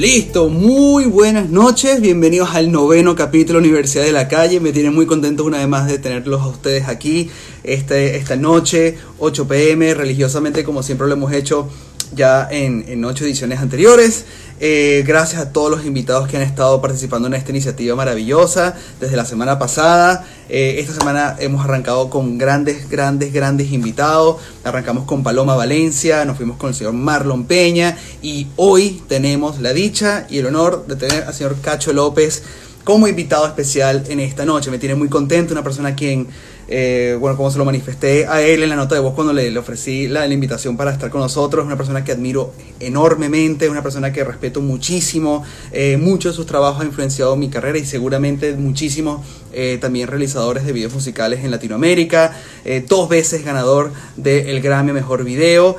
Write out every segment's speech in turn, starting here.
Listo, muy buenas noches, bienvenidos al noveno capítulo Universidad de la Calle. Me tiene muy contento una vez más de tenerlos a ustedes aquí este, esta noche, 8 pm, religiosamente como siempre lo hemos hecho ya en, ocho ediciones anteriores. Eh, gracias a todos los invitados que han estado participando en esta iniciativa maravillosa desde la semana pasada. Eh, esta semana hemos arrancado con grandes, grandes, grandes invitados. Arrancamos con Paloma Valencia, nos fuimos con el señor Marlon Peña y hoy tenemos la dicha y el honor de tener al señor Cacho López como invitado especial en esta noche. Me tiene muy contento, una persona a quien eh, bueno, como se lo manifesté a él en la nota de voz cuando le, ofrecí la, invitación para estar con nosotros, una persona que admiro enormemente, una persona que respeto muchísimo, eh, muchos de sus trabajos han influenciado mi carrera y seguramente muchísimos eh, también realizadores de videos musicales en Latinoamérica, dos veces ganador del Grammy Mejor Video,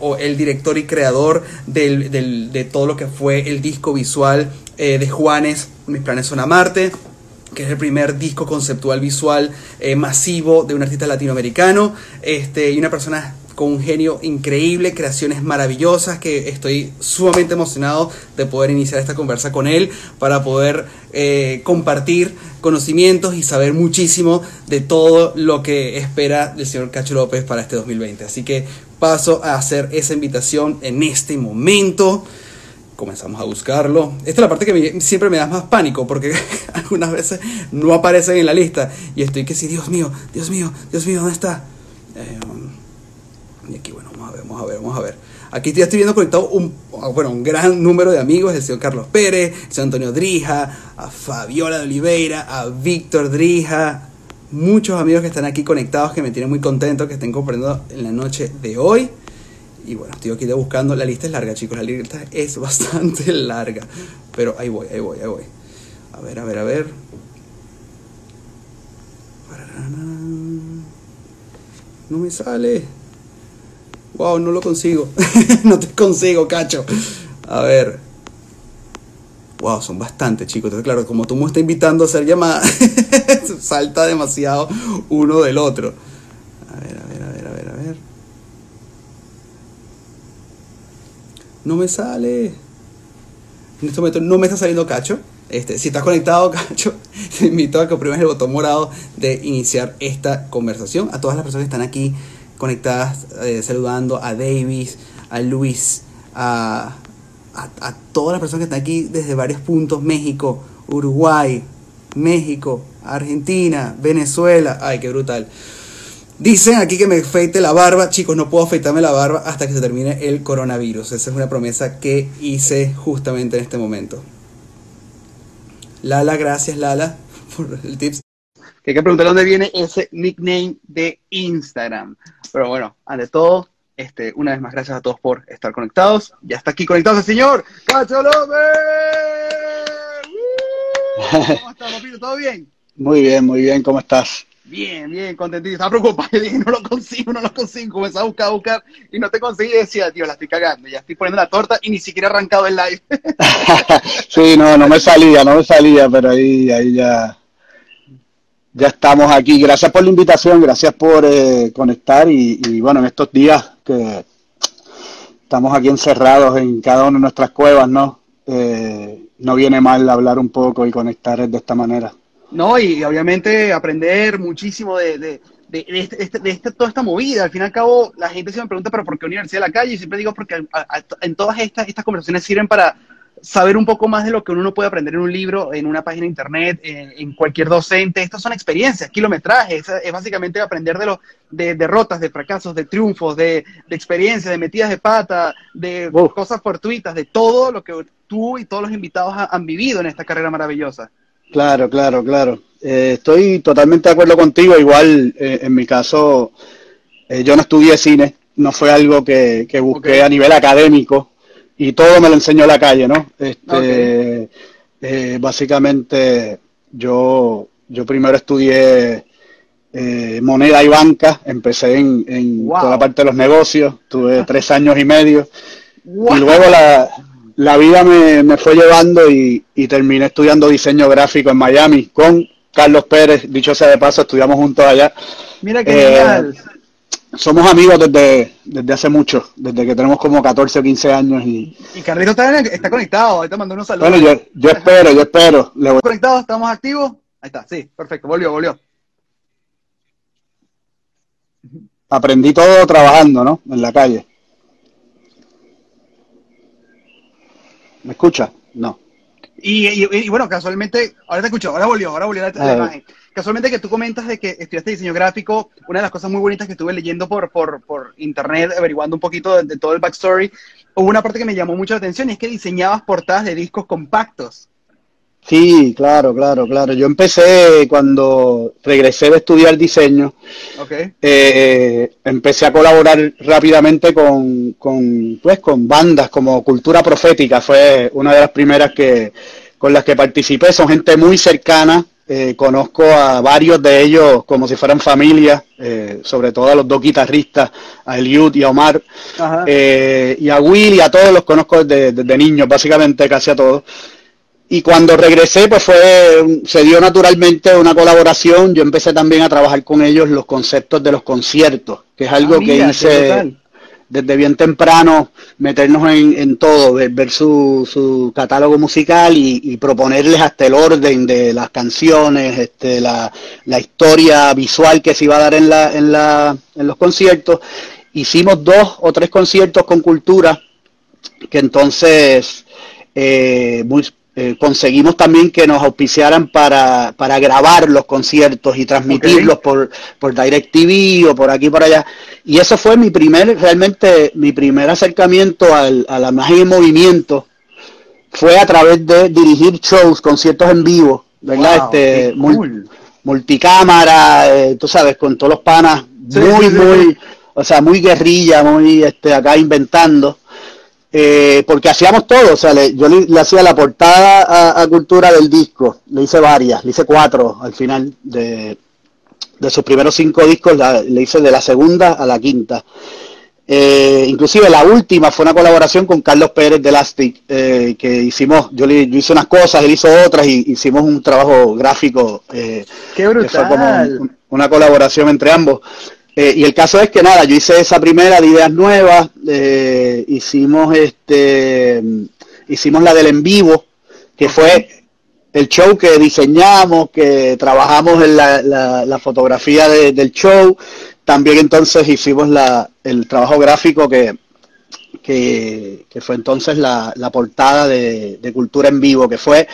o el director y creador de todo lo que fue el disco visual de Juanes, Mis planes son a Marte que es el primer disco conceptual visual eh, masivo de un artista latinoamericano, este, y una persona con un genio increíble, creaciones maravillosas, que estoy sumamente emocionado de poder iniciar esta conversa con él para poder eh, compartir conocimientos y saber muchísimo de todo lo que espera el señor Cacho López para este 2020. Así que paso a hacer esa invitación en este momento comenzamos a buscarlo. Esta es la parte que siempre me da más pánico porque algunas veces no aparecen en la lista y estoy que sí, Dios mío, Dios mío, Dios mío, ¿dónde está? Eh, y aquí, bueno, vamos a ver, vamos a ver, vamos a ver. Aquí ya estoy viendo conectado un, bueno, un gran número de amigos, el señor Carlos Pérez, el señor Antonio Drija, a Fabiola de Oliveira, a Víctor Drija, muchos amigos que están aquí conectados que me tienen muy contento que estén comprendiendo en la noche de hoy. Y bueno, estoy aquí buscando. La lista es larga, chicos. La lista es bastante larga. Pero ahí voy, ahí voy, ahí voy. A ver, a ver, a ver. No me sale. Wow, no lo consigo. no te consigo, cacho. A ver. Wow, son bastantes, chicos. Entonces, claro, como tú me estás invitando a hacer llamadas, salta demasiado uno del otro. A ver, a ver, a ver, a ver, a ver. No me sale. En este momento no me está saliendo cacho. Este, si estás conectado, cacho, te invito a que oprimas el botón morado de iniciar esta conversación. A todas las personas que están aquí conectadas, eh, saludando a Davis, a Luis, a, a, todas las personas que están aquí desde varios puntos: México, Uruguay, México, Argentina, Venezuela. Ay, qué brutal. Dicen aquí que me afeite la barba. Chicos, no puedo afeitarme la barba hasta que se termine el coronavirus. Esa es una promesa que hice justamente en este momento. Lala, gracias Lala por el tips. Que hay que preguntar dónde viene ese nickname de Instagram. Pero bueno, ante todo, este, una vez más, gracias a todos por estar conectados. Ya está aquí conectado el señor Cacho López. ¿Cómo estás, papito? ¿Todo bien? Muy bien, muy bien. ¿Cómo estás? Bien, bien, contentito. Estaba preocupado. dije, no lo consigo, no lo consigo. Comencé a buscar, a buscar y no te conseguí. Y decía, tío, la estoy cagando. Ya estoy poniendo la torta y ni siquiera arrancado el live. sí, no, no me salía, no me salía, pero ahí, ahí ya, ya estamos aquí. Gracias por la invitación, gracias por eh, conectar y, bueno, en estos días que estamos aquí encerrados en cada una de nuestras cuevas, ¿no? Eh, no viene mal hablar un poco y conectar de esta manera. ¿No? Y obviamente aprender muchísimo de, de, de, este, este, de este, toda esta movida. Al fin y al cabo, la gente se me pregunta, ¿pero por qué Universidad de la Calle? Y siempre digo, porque en todas estas, estas conversaciones sirven para saber un poco más de lo que uno no puede aprender en un libro, en una página de internet, en, cualquier docente. Estas son experiencias, kilometrajes, es, básicamente aprender de, los de derrotas, de fracasos, de triunfos, de, de experiencias, de metidas de pata, de cosas fortuitas, de todo lo que tú y todos los invitados han vivido en esta carrera maravillosa. Claro, claro, claro. Eh, estoy totalmente de acuerdo contigo. Igual, eh, en mi caso, eh, yo no estudié cine, no fue algo que, busqué a nivel académico y todo me lo enseñó la calle, ¿no? Este, básicamente, yo, yo primero estudié moneda y banca, empecé en, en toda la parte de los negocios, tuve tres años y medio. Y luego la, la vida me, fue llevando y, terminé estudiando diseño gráfico en Miami con Carlos Pérez, dicho sea de paso, estudiamos juntos allá. Mira qué genial. somos amigos desde, desde hace mucho, desde que tenemos como 14 o 15 años. Y, y Carlito está, está conectado, ahorita mandó unos saludos. Bueno, yo, yo espero, yo espero. ¿Estamos conectados? ¿Estamos activos? Ahí está, sí, perfecto, volvió, volvió. Aprendí todo trabajando, ¿no? En la calle. ¿Me escucha? No. Y, y, y, bueno, casualmente, ahora te escucho, ahora volvió, ahora volvió la, la imagen. Casualmente que tú comentas de que estudiaste diseño gráfico, una de las cosas muy bonitas que estuve leyendo por, por, por internet, averiguando un poquito de, de, todo el backstory, hubo una parte que me llamó mucho la atención y es que diseñabas portadas de discos compactos. Sí, claro, claro, claro. Yo empecé cuando regresé de estudiar diseño. Okay. Eh, empecé a colaborar rápidamente con, con, pues, con bandas como Cultura Profética. Fue una de las primeras que, con las que participé. Son gente muy cercana. Eh, conozco a varios de ellos como si fueran familia, eh, sobre todo a los dos guitarristas, a Eliud y a Omar, eh, y a Will y a todos los conozco desde, desde niños, básicamente casi a todos. Y cuando regresé, pues fue, se dio naturalmente una colaboración. Yo empecé también a trabajar con ellos los conceptos de los conciertos, que es algo ah, mira, que hice desde bien temprano, meternos en, en todo, ver, ver su, su, catálogo musical y, y, proponerles hasta el orden de las canciones, este, la, la, historia visual que se iba a dar en, la, en, la, en los conciertos. Hicimos dos o tres conciertos con cultura, que entonces eh, muy, eh, conseguimos también que nos auspiciaran para, para grabar los conciertos y transmitirlos okay. por, por DirecTV o por aquí por allá. Y eso fue mi primer, realmente, mi primer acercamiento al, a la imagen en movimiento. Fue a través de dirigir shows, conciertos en vivo, ¿verdad? Wow, este, cool. multicámara, eh, tú sabes, con todos los panas, Sí, muy, sí, sí, muy, o sea, muy guerrilla, muy este, acá inventando. Eh, porque hacíamos todo, o sea, le, yo le, le, hacía la portada a, a, Cultura del disco, le hice varias, le hice cuatro al final de, de sus primeros cinco discos, la, le hice de la segunda a la quinta. Eh, inclusive la última fue una colaboración con Carlos Pérez de Elastic, eh, que hicimos, yo, le, yo hice unas cosas, él hizo otras y hicimos un trabajo gráfico. ¡Qué brutal! Que fue como un, una colaboración entre ambos. Eh, y el caso es que nada, yo hice esa primera de ideas nuevas, eh, hicimos este, hicimos la del en vivo, que fue el show que diseñamos, que trabajamos en la, la, la fotografía de, del show, también entonces hicimos la, el trabajo gráfico que, que, que fue entonces la, la portada de, de, Cultura en Vivo, que fue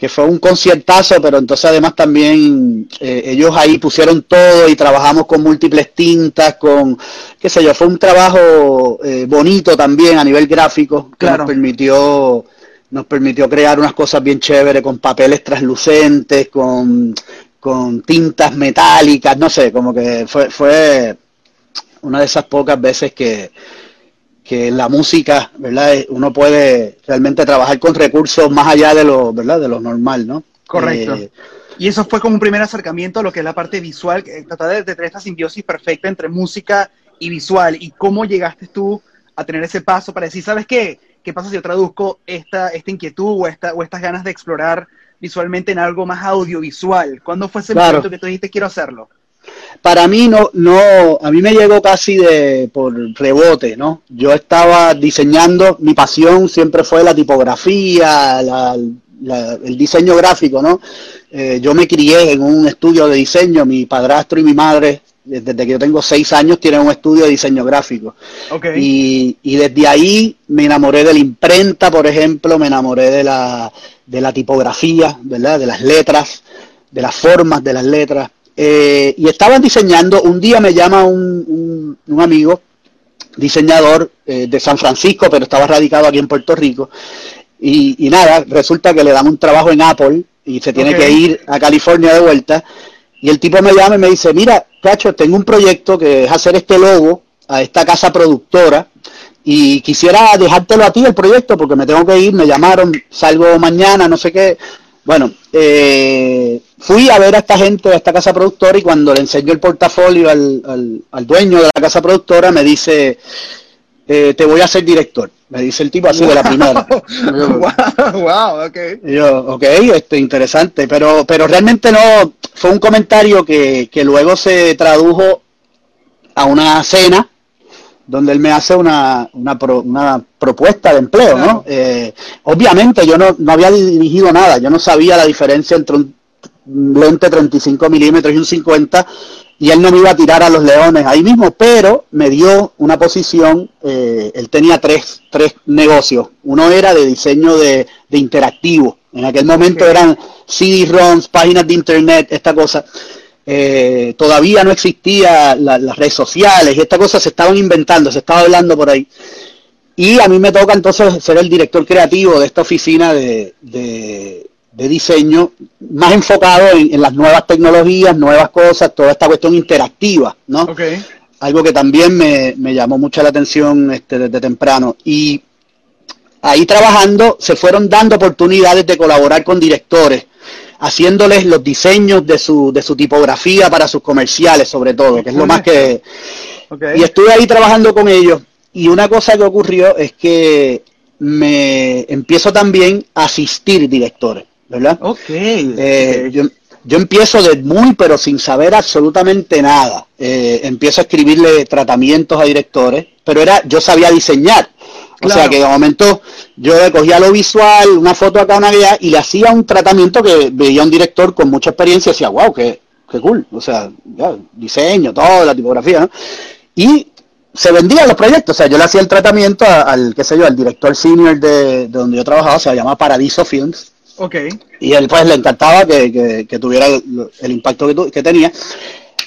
que fue un conciertazo, pero entonces además también eh, ellos ahí pusieron todo y trabajamos con múltiples tintas, con, qué sé yo, fue un trabajo eh, bonito también a nivel gráfico, que claro. nos permitió nos permitió crear unas cosas bien chéveres con papeles translucentes, con, con tintas metálicas, no sé, como que fue, fue una de esas pocas veces que, que la música, ¿verdad? Uno puede realmente trabajar con recursos más allá de lo, ¿verdad? De lo normal, ¿no? Correcto. Eh, y eso fue como un primer acercamiento a lo que es la parte visual, tratar de, de tener esta simbiosis perfecta entre música y visual. ¿Y cómo llegaste tú a tener ese paso para decir, ¿sabes qué? ¿Qué pasa si yo traduzco esta, esta inquietud o, esta, o estas ganas de explorar visualmente en algo más audiovisual? ¿Cuándo fue ese claro. momento que tú dijiste quiero hacerlo? Para mí no, no, a mí me llegó casi de por rebote, ¿no? Yo estaba diseñando, mi pasión siempre fue la tipografía, la, la, el diseño gráfico, ¿no? Eh, yo me crié en un estudio de diseño, mi padrastro y mi madre desde que yo tengo seis años tienen un estudio de diseño gráfico. Okay. Y, y, desde ahí me enamoré de la imprenta, por ejemplo, me enamoré de la, de la tipografía, ¿verdad? De las letras, de las formas de las letras. Eh, y estaban diseñando, un día me llama un, un, un amigo, diseñador eh, de San Francisco, pero estaba radicado aquí en Puerto Rico. Y, y, nada, resulta que le dan un trabajo en Apple y se tiene okay. que ir a California de vuelta. Y el tipo me llama y me dice, mira, Cacho, tengo un proyecto que es hacer este logo a esta casa productora y quisiera dejártelo a ti el proyecto porque me tengo que ir, me llamaron, salgo mañana, no sé qué. Bueno, eh, fui a ver a esta gente, a esta casa productora y cuando le enseño el portafolio al, al, al dueño de la casa productora me dice, eh, te voy a hacer director. Me dice el tipo así wow. de la primera. Yo, wow, wow, ok. Yo, ok, este, interesante, pero, pero realmente no, fue un comentario que, que luego se tradujo a una cena donde él me hace una, una, una propuesta de empleo, ¿no? Eh, obviamente yo no, no había dirigido nada, yo no sabía la diferencia entre un lente 35 milímetros y un 50 y él no me iba a tirar a los leones ahí mismo, pero me dio una posición, eh, él tenía tres, tres negocios, uno era de diseño de, de interactivo, en aquel momento eran CD-ROMs, páginas de internet, esta cosa, eh, todavía no existía las redes sociales y estas cosas se estaban inventando, se estaba hablando por ahí. Y a mí me toca entonces ser el director creativo de esta oficina de, de diseño más enfocado en, las nuevas tecnologías, nuevas cosas, toda esta cuestión interactiva, ¿no? Algo que también me, llamó mucho la atención este, desde temprano. Y ahí trabajando se fueron dando oportunidades de colaborar con directores, haciéndoles los diseños de su, de su tipografía para sus comerciales, sobre todo, que es lo más que... Y estuve ahí trabajando con ellos. Y una cosa que ocurrió es que me empiezo también a asistir directores. ¿verdad? Eh, yo, yo, empiezo de muy, pero sin saber absolutamente nada. Eh, empiezo a escribirle tratamientos a directores, pero era, yo sabía diseñar. O sea que de momento yo cogía lo visual, una foto acá, una allá, y le hacía un tratamiento que veía un director con mucha experiencia y decía, wow, qué, qué cool. O sea, diseño, todo, la tipografía, ¿no? Y se vendían los proyectos, o sea, yo le hacía el tratamiento al, qué sé yo, al director senior de, de donde yo trabajaba, se llama Paradiso Films, y él pues le encantaba que, tuviera el, impacto que, tenía.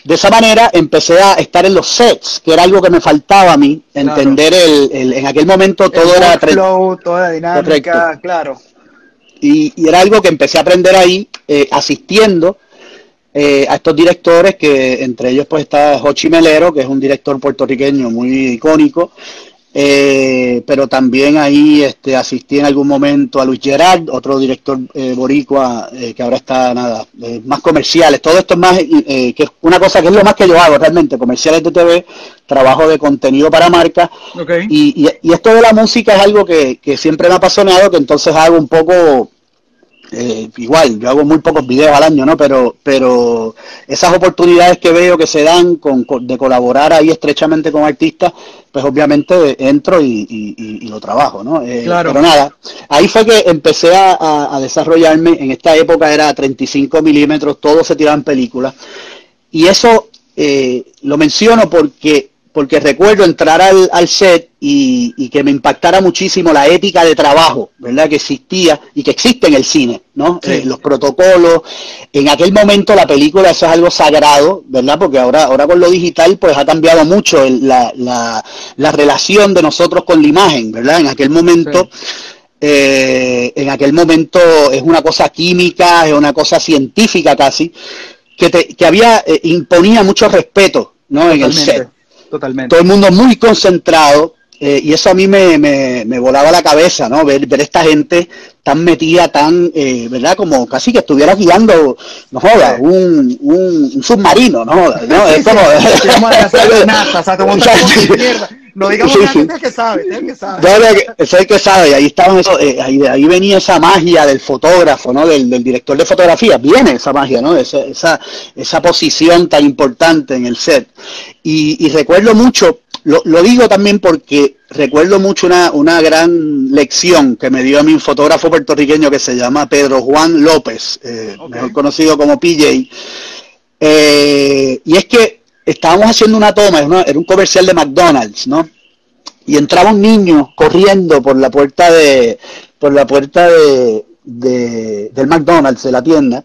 De esa manera empecé a estar en los sets, que era algo que me faltaba a mí, entender el, en aquel momento todo era... Flow, toda dinámica, claro. Y, era algo que empecé a aprender ahí, eh, asistiendo eh, a estos directores, que entre ellos pues está Jochi Melero, que es un director puertorriqueño muy icónico, eh, pero también ahí este, asistí en algún momento a Luis Gerard, otro director eh, boricua eh, que ahora está nada, más comerciales. Todo esto es más, que es una cosa que es lo más que yo hago realmente, comerciales de TV, trabajo de contenido para marcas. Y, y, esto de la música es algo que, que siempre me ha apasionado, que entonces hago un poco eh, igual, yo hago muy pocos videos al año, ¿no? Pero, pero esas oportunidades que veo que se dan con, de colaborar ahí estrechamente con artistas, pues obviamente entro y, lo trabajo, ¿no? Eh, pero nada, ahí fue que empecé a, desarrollarme, en esta época era 35 milímetros, todo se tiraba en películas, y eso eh, lo menciono porque porque recuerdo entrar al, al set y, que me impactara muchísimo la ética de trabajo, ¿verdad? Que existía y que existe en el cine, ¿no? Eh, los protocolos. En aquel momento la película eso es algo sagrado, ¿verdad? Porque ahora, ahora con lo digital pues ha cambiado mucho la, la, la, relación de nosotros con la imagen, ¿verdad? En aquel momento... Eh, en aquel momento es una cosa química, es una cosa científica casi, que, te, que había, eh, imponía mucho respeto, ¿no? En el set. Totalmente. Todo el mundo muy concentrado. Eh, y eso a mí me, me, me, volaba la cabeza, ¿no? Ver, ver esta gente tan metida, tan, eh, ¿verdad? Como casi que estuviera guiando, no joda, un, un, submarino, ¿no? ¿no? Es como... No digamos sí, que sabe, que sabe. es el que sabe, y ahí estaban eso, eh, ahí, ahí venía esa magia del fotógrafo, ¿no? Del, del, director de fotografía, viene esa magia, ¿no? Esa, esa, esa posición tan importante en el set. Y, y recuerdo mucho, lo, lo, digo también porque recuerdo mucho una, una gran lección que me dio a mí un fotógrafo puertorriqueño que se llama Pedro Juan López, eh, mejor conocido como PJ. Eh, y es que estábamos haciendo una toma, era un comercial de McDonald's, ¿no? Y entraba un niño corriendo por la puerta de, por la puerta de, del McDonald's, de la tienda.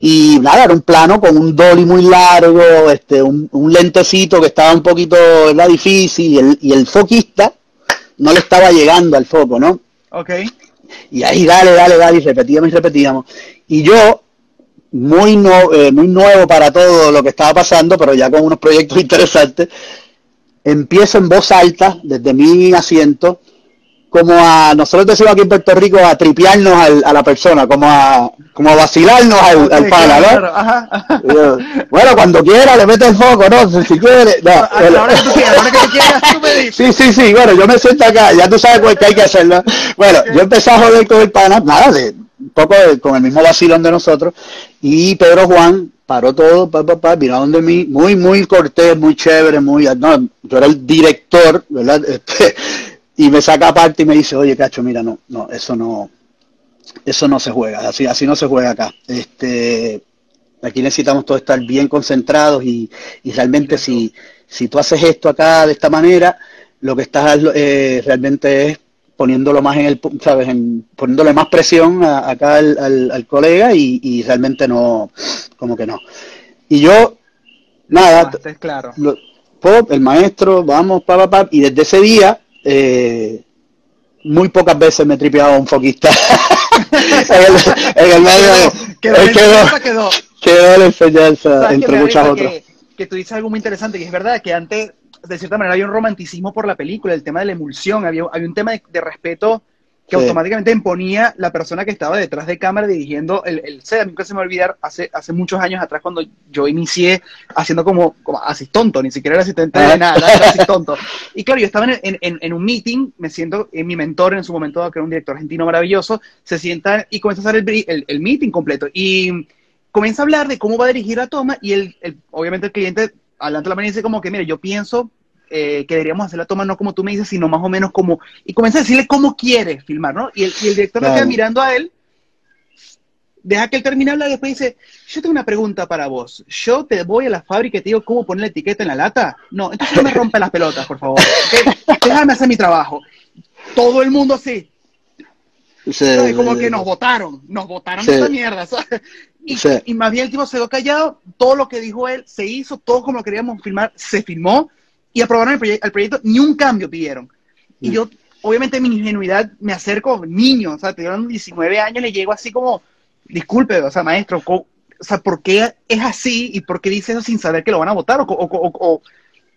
Y nada, era un plano con un dolly muy largo, este, un, lentecito que estaba un poquito ¿verdad? difícil y el, y el foquista no le estaba llegando al foco, ¿no? Ok. Y ahí dale, dale, dale, y repetíamos y repetíamos. Y yo muy, no, eh, muy nuevo para todo lo que estaba pasando, pero ya con unos proyectos interesantes, empiezo en voz alta, desde mi asiento, como a, nosotros decimos aquí en Puerto Rico, a tripearnos a la persona, como a, como a vacilarnos al, al pana, ¿no? bueno, cuando quiera le mete el foco, ¿no? Si quiere. No, ahora que tú quieras, ahora que tú quieras, tú me dices. Sí, sí, sí, bueno, yo me siento acá, ya tú sabes cuál que hay que hacerlo. Bueno, yo empecé a joder con el pana, nada, de, poco con el mismo vacilón de nosotros, Y Pedro Juan paró todo, pa, pa, pa, vino a donde mí, muy, muy cortés, muy chévere, muy, no, yo era el director, ¿verdad? Este, y me saca aparte y me dice, oye, cacho, mira, no, no, eso no, eso no se juega, así, así no se juega acá. Este, aquí necesitamos todos estar bien concentrados y, y realmente si, si tú haces esto acá de esta manera, lo que estás eh, realmente es poniéndolo más en el, sabes, en, poniéndole más presión a, acá al, al, al colega y, y, realmente no, como que no. Y yo, nada, claro. Lo, pop, el maestro, vamos, pa, pa, pa, y desde ese día, eh, muy pocas veces me he tripeado un foquista en, el, en el medio quedó, quedó, quedó, quedó, quedó la enseñanza entre muchas otras. Que, que tú dices algo muy interesante, y es verdad que antes de cierta manera había un romanticismo por la película, el tema de la emulsión, había, había un tema de, de respeto que sí. automáticamente imponía la persona que estaba detrás de cámara dirigiendo el, el set. A mí nunca se me va a olvidar, hace, hace muchos años atrás, cuando yo inicié haciendo como, como asistonto, ni siquiera era asistente de nada, era asistonto. Y claro, yo estaba en, en, en, un meeting, me siento, en mi mentor en su momento, que era un director argentino maravilloso, se sienta y comienza a hacer el, el, el meeting completo. Y comienza a hablar de cómo va a dirigir la toma y el, el obviamente el cliente adelante la mano y dice como que, mire, yo pienso eh, que deberíamos hacer la toma no como tú me dices, sino más o menos como... Y comienza a decirle cómo quiere filmar, ¿no? Y el, y el director claro. queda mirando a él, deja que él termine hablar y después dice, yo tengo una pregunta para vos. Yo te voy a la fábrica y te digo cómo poner la etiqueta en la lata. No, entonces no me rompe las pelotas, por favor. Déjame hacer mi trabajo. Todo el mundo así. Sí, como que nos votaron, nos votaron sí. esta mierda, ¿sabes? Y, y, más bien el tipo se quedó callado, todo lo que dijo él se hizo, todo como lo queríamos filmar, se filmó y aprobaron el, proye el proyecto, ni un cambio pidieron. Y mm. yo, obviamente, mi ingenuidad, me acerco, niño, o sea, te dieron 19 años, le llego así como, disculpe, o sea, maestro, o sea, ¿por qué es así y por qué dice eso sin saber que lo van a votar? O, o, o,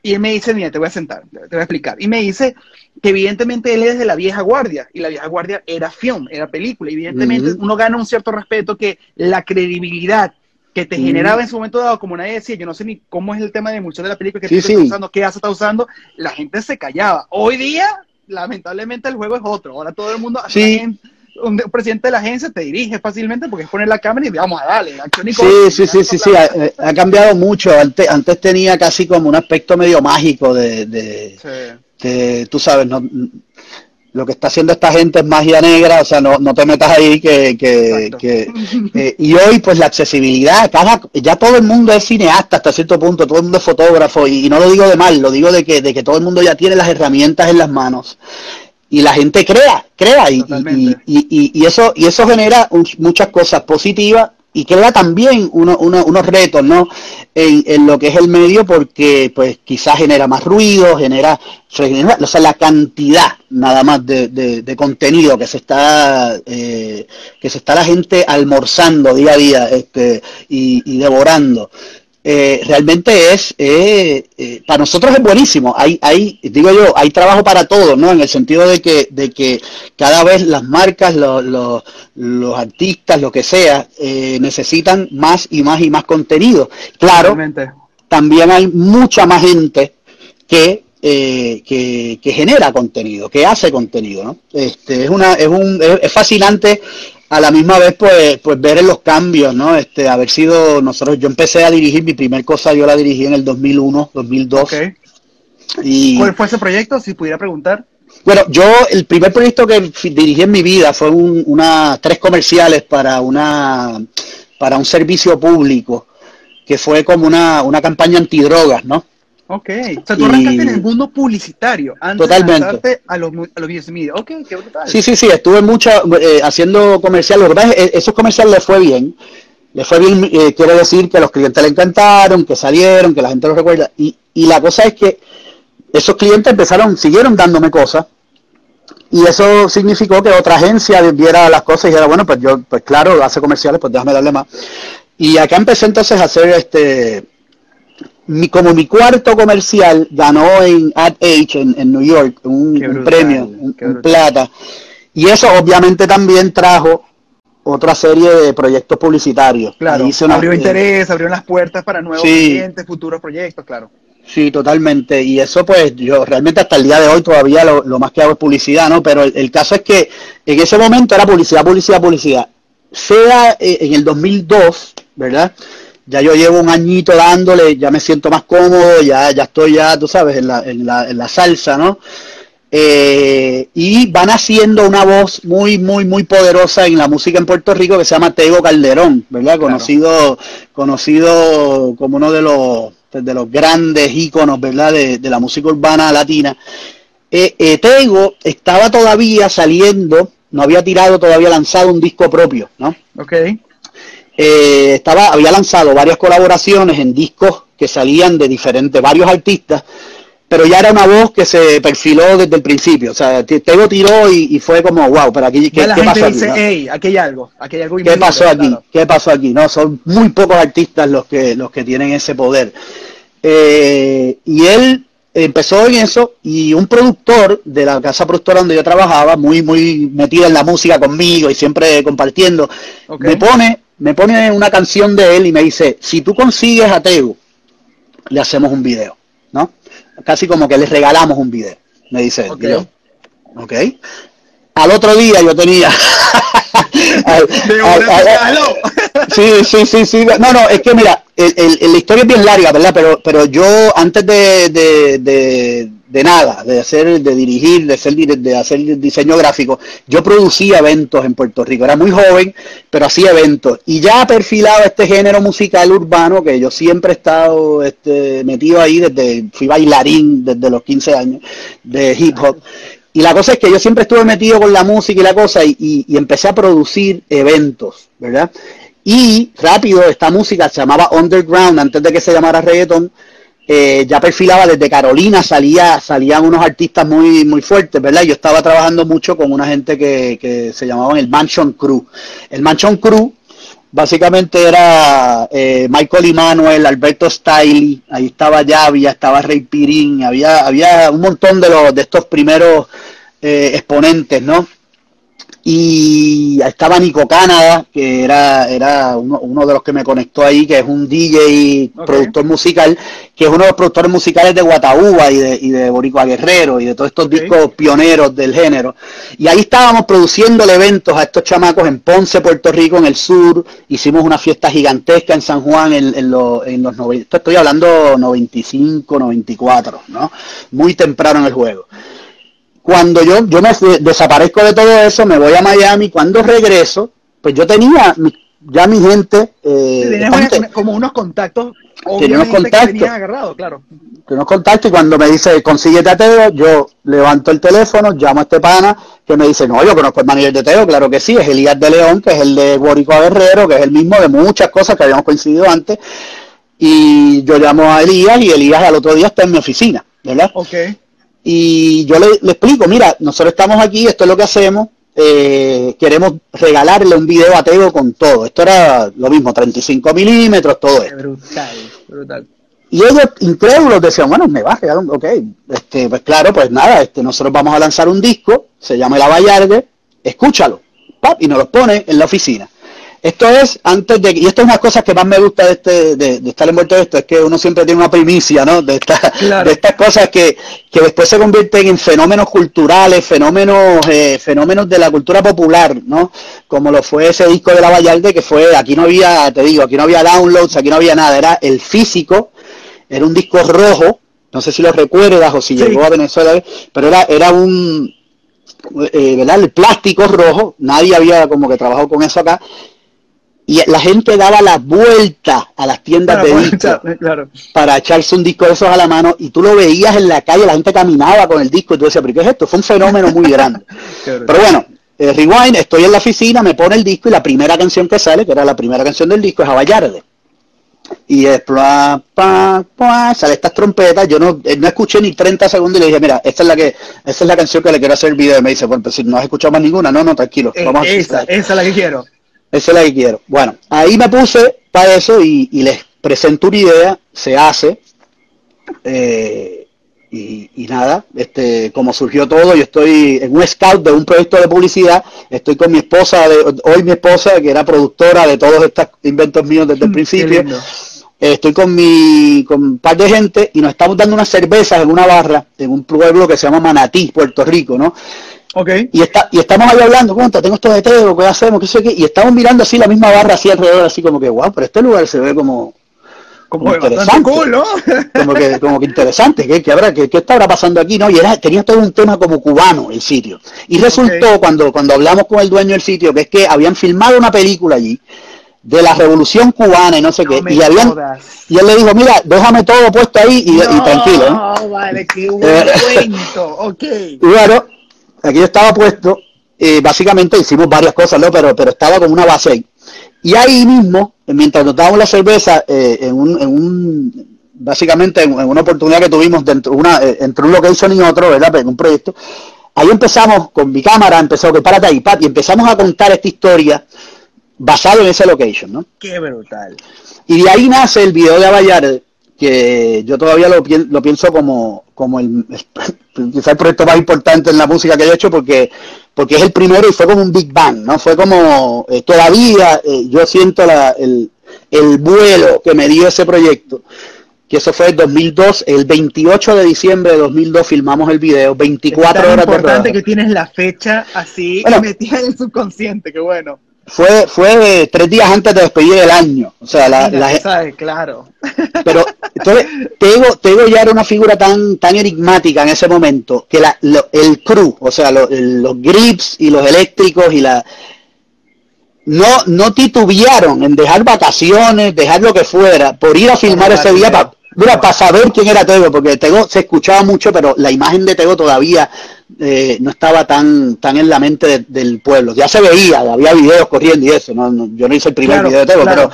y él me dice, mira, te voy a sentar, te voy a explicar. Y me dice que evidentemente él es de la vieja guardia, y la vieja guardia era film, era película. Evidentemente uh -huh. uno gana un cierto respeto que la credibilidad que te uh -huh. generaba en su momento dado, como nadie decía, yo no sé ni cómo es el tema de emulsión de la película, que sí, tú sí. estás usando, qué hace está usando, la gente se callaba. Hoy día, lamentablemente, el juego es otro. Ahora todo el mundo... Sí. Un presidente de la agencia te dirige fácilmente porque es poner la cámara y vamos a darle. Sí, sí, sí, sí, sí, ha, ha, cambiado mucho. Antes, antes tenía casi como un aspecto medio mágico de, de, sí. de tú sabes, no, lo que está haciendo esta gente es magia negra, o sea, no, no te metas ahí que... que, que eh, y hoy, pues la accesibilidad, cada, ya todo el mundo es cineasta hasta cierto punto, todo el mundo es fotógrafo, y, y no lo digo de mal, lo digo de que, de que todo el mundo ya tiene las herramientas en las manos y la gente crea, crea y, y, y, y, eso y eso genera un, muchas cosas positivas y crea también uno, uno, unos retos ¿no? En, en, lo que es el medio porque pues quizás genera más ruido, genera, genera o sea, la cantidad nada más de, de, de contenido que se está eh, que se está la gente almorzando día a día este, y, y devorando eh, realmente es, eh, eh, para nosotros es buenísimo. Hay, hay, digo yo, hay trabajo para todos, ¿no? En el sentido de que, de que cada vez las marcas, los, los, los artistas, lo que sea, eh, necesitan más y más y más contenido. Claro, también hay mucha más gente que eh, que, que, genera contenido, que hace contenido, ¿no? Este, es, una, es, un, es fascinante a la misma vez pues pues ver los cambios no este haber sido nosotros yo empecé a dirigir mi primer cosa yo la dirigí en el 2001 2002 okay. y cuál fue ese proyecto si pudiera preguntar bueno yo el primer proyecto que dirigí en mi vida fue un, una tres comerciales para una para un servicio público que fue como una una campaña antidrogas no Ok, o sea, tú arrancaste y... en el mundo publicitario antes Totalmente. de a los, a los media. Ok, qué brutal. Sí, sí, sí, estuve mucho eh, haciendo comerciales. Eh, esos comerciales les fue bien. Les fue bien, eh, quiere decir que a los clientes les encantaron, que salieron, que la gente los recuerda. Y, y la cosa es que esos clientes empezaron, siguieron dándome cosas. Y eso significó que otra agencia viera las cosas y dijera, bueno, pues yo, pues claro, hace comerciales, pues déjame darle más. Y acá empecé entonces a hacer este mi, como mi cuarto comercial ganó en Ad Age en, en New York un, brutal, un premio, un, un plata. Y eso obviamente también trajo otra serie de proyectos publicitarios. Claro, una, abrió eh, interés, abrió las puertas para nuevos sí, clientes, futuros proyectos, claro. Sí, totalmente. Y eso pues yo realmente hasta el día de hoy todavía lo, lo más que hago es publicidad, ¿no? Pero el, el, caso es que en ese momento era publicidad, publicidad, publicidad. Sea eh, en el 2002 ¿verdad? Ya yo llevo un añito dándole, ya me siento más cómodo, ya, ya estoy ya, tú sabes, en la, en la, en la salsa, ¿no? Eh, y van haciendo una voz muy, muy, muy poderosa en la música en Puerto Rico que se llama Tego Calderón, ¿verdad? Conocido, conocido como uno de los, de los grandes íconos, ¿verdad? De, de la música urbana latina. Eh, eh, Tego estaba todavía saliendo, no había tirado, todavía lanzado un disco propio, ¿no? Ok. Eh, estaba, había lanzado varias colaboraciones en discos que salían de diferentes, varios artistas, pero ya era una voz que se perfiló desde el principio. O sea, Tego tiró y, fue como, wow, pero aquí, ¿qué, ¿qué pasó dice, aquí? Hey, aquí hay algo, aquí hay algo ¿Qué pasó aquí? ¿Qué pasó aquí? No, son muy pocos artistas los que, los que tienen ese poder. Eh, y él empezó en eso y un productor de la casa productora donde yo trabajaba, muy, muy metido en la música conmigo y siempre compartiendo, me pone me pone una canción de él y me dice, si tú consigues a Teo, le hacemos un video, ¿no? Casi como que le regalamos un video, me dice él. ok. Al otro día yo tenía... sí, sí, sí, sí. No, no, es que mira, el, la historia es bien larga, ¿verdad? Pero, pero yo antes de, de de nada, de hacer, de dirigir, de hacer, de hacer diseño gráfico. Yo producía eventos en Puerto Rico, era muy joven, pero hacía eventos. Y ya perfilaba este género musical urbano que yo siempre he estado este, metido ahí desde, fui bailarín desde los 15 años de hip hop. Y la cosa es que yo siempre estuve metido con la música y la cosa y, y empecé a producir eventos, ¿verdad? Y rápido, esta música se llamaba Underground antes de que se llamara reggaeton eh, ya perfilaba desde Carolina, salía, salían unos artistas muy, muy fuertes, ¿verdad? Yo estaba trabajando mucho con una gente que, que se llamaban el Mansion Crew. El Mansion Crew básicamente era eh, Michael Emanuel, Alberto Stiley, ahí estaba Yavia, estaba Rey Pirín, había, había un montón de los de estos primeros eh, exponentes, ¿no? Y estaba Nico Canada, que era, era uno, uno, de los que me conectó ahí, que es un DJ productor musical, que es uno de los productores musicales de Guataúba y de, y de Boricua Guerrero y de todos estos discos pioneros del género. Y ahí estábamos produciendo eventos a estos chamacos en Ponce, Puerto Rico, en el sur. Hicimos una fiesta gigantesca en San Juan en, en, en los 90, estoy hablando 95, 94, ¿no? Muy temprano en el juego cuando yo, yo me desaparezco de todo eso, me voy a Miami, cuando regreso, pues yo tenía ya mi gente... Eh, como unos contactos. Tenía unos contactos. Que agarrado, claro. unos contactos y cuando me dice, consíguete a Teo, yo levanto el teléfono, llamo a este pana, que me dice, no, yo conozco el manager de Teo, claro que sí, es Elías de León, que es el de Boricua Guerrero, que es el mismo de muchas cosas que habíamos coincidido antes. Y yo llamo a Elías y Elías al otro día está en mi oficina, ¿verdad? Ok. Y yo le, explico, mira, nosotros estamos aquí, esto es lo que hacemos, eh, queremos regalarle un video a Teo con todo. Esto era lo mismo, 35 milímetros, todo esto. Brutal, brutal. Y ellos, incrédulos, decían, bueno, me va a regalar un, ok, este, pues claro, pues nada, este, nosotros vamos a lanzar un disco, se llama La Vallarde, escúchalo, pap, y nos lo pone en la oficina. Esto es antes de, y esto es una cosa que más me gusta de, este, de, estar envuelto en esto, es que uno siempre tiene una primicia, ¿no? De, de estas cosas que, que después se convierten en fenómenos culturales, fenómenos, eh, fenómenos de la cultura popular, ¿no? Como lo fue ese disco de la Vallarde, que fue, aquí no había, te digo, aquí no había downloads, aquí no había nada, era el físico, era un disco rojo, no sé si lo recuerdas o si llegó a Venezuela, pero era, era un, eh, ¿verdad? El plástico rojo, nadie había como que trabajado con eso acá, y la gente daba la vuelta a las tiendas de discos para echarse un disco de esos a la mano y tú lo veías en la calle, la gente caminaba con el disco y tú decías, pero ¿qué es esto? Fue un fenómeno muy grande. pero bueno, eh, Rewind, estoy en la oficina, me pone el disco y la primera canción que sale, que era la primera canción del disco, es Avallarde. Y es pa, pa, sale estas trompetas, yo no, eh, no escuché ni 30 segundos y le dije, mira, esta es la que, esta es la canción que le quiero hacer el video. Y me dice, bueno, pues si no has escuchado más ninguna, no, no, tranquilo. Eh, vamos esa, esa es la que quiero. Esa es la que quiero. Bueno, ahí me puse para eso y, les presento una idea, se hace. Eh, y, nada, este, como surgió todo, yo estoy en un scout de un proyecto de publicidad, estoy con mi esposa, de, hoy mi esposa, que era productora de todos estos inventos míos desde el principio. Estoy con mi con un par de gente y nos estamos dando unas cervezas en una barra en un pueblo que se llama Manatí, Puerto Rico, ¿no? Okay. Y, está, y estamos ahí hablando, cuenta, tengo esto de Tego, ¿qué hacemos? ¿Qué sé qué? Y estamos mirando así la misma barra así alrededor, así como que, wow, pero este lugar se ve como, como interesante. como, que, como que interesante, ¿qué, qué habrá, qué, qué estará pasando aquí? no Y era, tenía todo un tema como cubano el sitio. Y resultó cuando, cuando hablamos con el dueño del sitio, que es que habían filmado una película allí de la revolución cubana y no sé qué. Y, habían, y él le dijo, mira, déjame todo puesto ahí y, tranquilo. No, vale, qué buen eh, cuento. Ok. Y aquí estaba puesto. Eh, básicamente hicimos varias cosas, ¿no? Pero, pero estaba como una base ahí. Y ahí mismo, mientras nos dábamos la cerveza, eh, en, un, en un, básicamente en, una oportunidad que tuvimos dentro una, entre un location y otro, ¿verdad? En un proyecto, ahí empezamos con mi cámara, empezó que párate ahí, y empezamos a contar esta historia basado en ese location, ¿no? Qué brutal. Y de ahí nace el video de Avallar, que yo todavía lo, lo pienso como, como el, quizá el proyecto más importante en la música que he hecho porque, porque es el primero y fue como un Big Bang, ¿no? Fue como, eh, todavía eh, yo siento la, el, el vuelo que me dio ese proyecto que eso fue en 2002, el 28 de diciembre de 2002 filmamos el video, 24 es horas de importante que tienes la fecha así metida en el subconsciente, qué bueno fue, fue tres días antes de despedir el año. O sea, la, claro. Pero entonces, Tego, Tego ya era una figura tan, tan enigmática en ese momento que la, el crew, o sea, los grips y los eléctricos y la no, no titubearon en dejar vacaciones, dejar lo que fuera, por ir a filmar ese día para Mira, para saber quién era Tego, porque Tego se escuchaba mucho, pero la imagen de Tego todavía eh, no estaba tan tan en la mente del pueblo. Ya se veía, había videos corriendo y eso. No, yo no hice el primer video de Tego, pero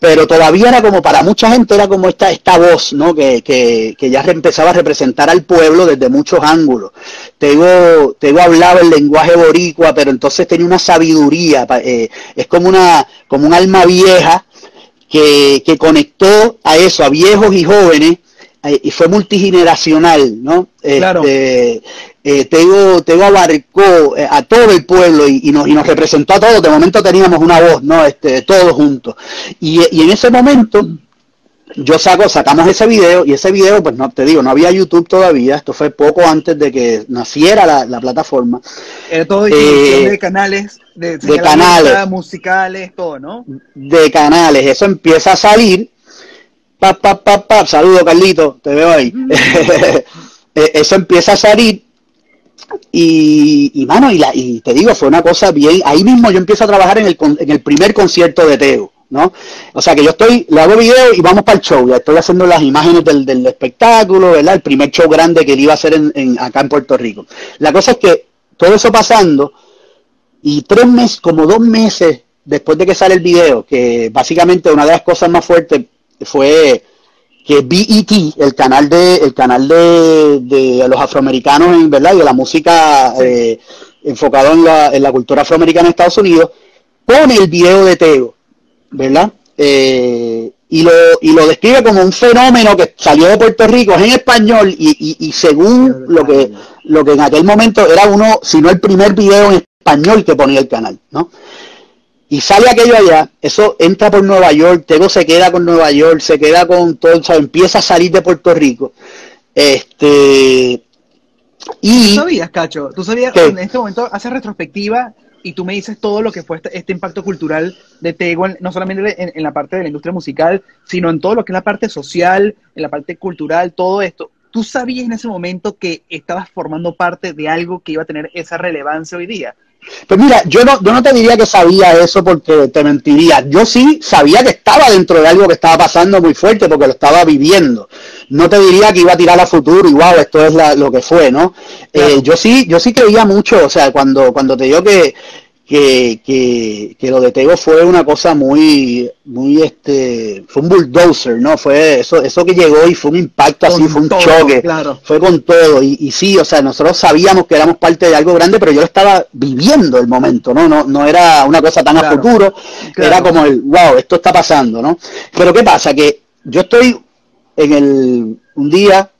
pero todavía era como para mucha gente era como esta esta voz, ¿no? Que, que, que ya empezaba a representar al pueblo desde muchos ángulos. Tego, Tego hablaba el lenguaje boricua, pero entonces tenía una sabiduría. Eh, es como una como un alma vieja que, que conectó a eso, a viejos y jóvenes, eh, y fue multigeneracional, ¿no? Claro. Este, eh, Tego, Tego, abarcó eh, a todo el pueblo y, nos, y, nos, representó a todos. De momento teníamos una voz, ¿no? Este, todos juntos. Y, y en ese momento yo saco, sacamos ese video y ese video, pues no te digo, no había YouTube todavía, esto fue poco antes de que naciera la, la plataforma. Era todo eh, de canales, de, de canales, musicales, todo, ¿no? De canales, eso empieza a salir. Pa, pa, pa, pa, saludo Carlito, te veo ahí. Eh, eso empieza a salir y, y mano, y, la, y te digo, fue una cosa bien, ahí mismo yo empiezo a trabajar en el, en el primer concierto de Teo ¿no? O sea que yo estoy, le hago video y vamos para el show, ya estoy haciendo las imágenes del, del espectáculo, ¿verdad? El primer show grande que él iba a hacer en, acá en Puerto Rico. La cosa es que todo eso pasando y tres meses, como dos meses después de que sale el video, que básicamente una de las cosas más fuertes fue que BET, el canal de, el canal de, de los afroamericanos, en verdad, y de la música eh, enfocado en la, en la cultura afroamericana en Estados Unidos, pone el video de Teo ¿verdad? Eh, y, lo, y lo describe como un fenómeno que salió de Puerto Rico, es en español y, y, según lo que, lo que en aquel momento era uno, si no el primer video en español que ponía el canal, ¿no? Y sale aquello allá, eso entra por Nueva York, Tego se queda con Nueva York, se queda con todo, o empieza a salir de Puerto Rico. Este, y... ¿Tú sabías, Cacho? ¿Tú sabías que en este momento hace retrospectiva y tú me dices todo lo que fue este, este impacto cultural de Tego, no solamente en, la parte de la industria musical, sino en todo lo que es la parte social, en la parte cultural, todo esto. ¿Tú sabías en ese momento que estabas formando parte de algo que iba a tener esa relevancia hoy día? Pues mira, yo no, yo no te diría que sabía eso porque te mentiría. Yo sí sabía que estaba dentro de algo que estaba pasando muy fuerte porque lo estaba viviendo. No te diría que iba a tirar a futuro y wow, esto es lo que fue, ¿no? Eh, yo sí, yo sí creía mucho, o sea, cuando, cuando te digo que que, que, que, lo de Tego fue una cosa muy, muy este, fue un bulldozer, ¿no? Fue eso, eso que llegó y fue un impacto así, fue un choque, claro. fue con todo. Y, y, sí, o sea, nosotros sabíamos que éramos parte de algo grande, pero yo lo estaba viviendo el momento, ¿no? No, no era una cosa tan a futuro, era como el, wow, esto está pasando, ¿no? Pero ¿qué pasa? Que yo estoy en el, un día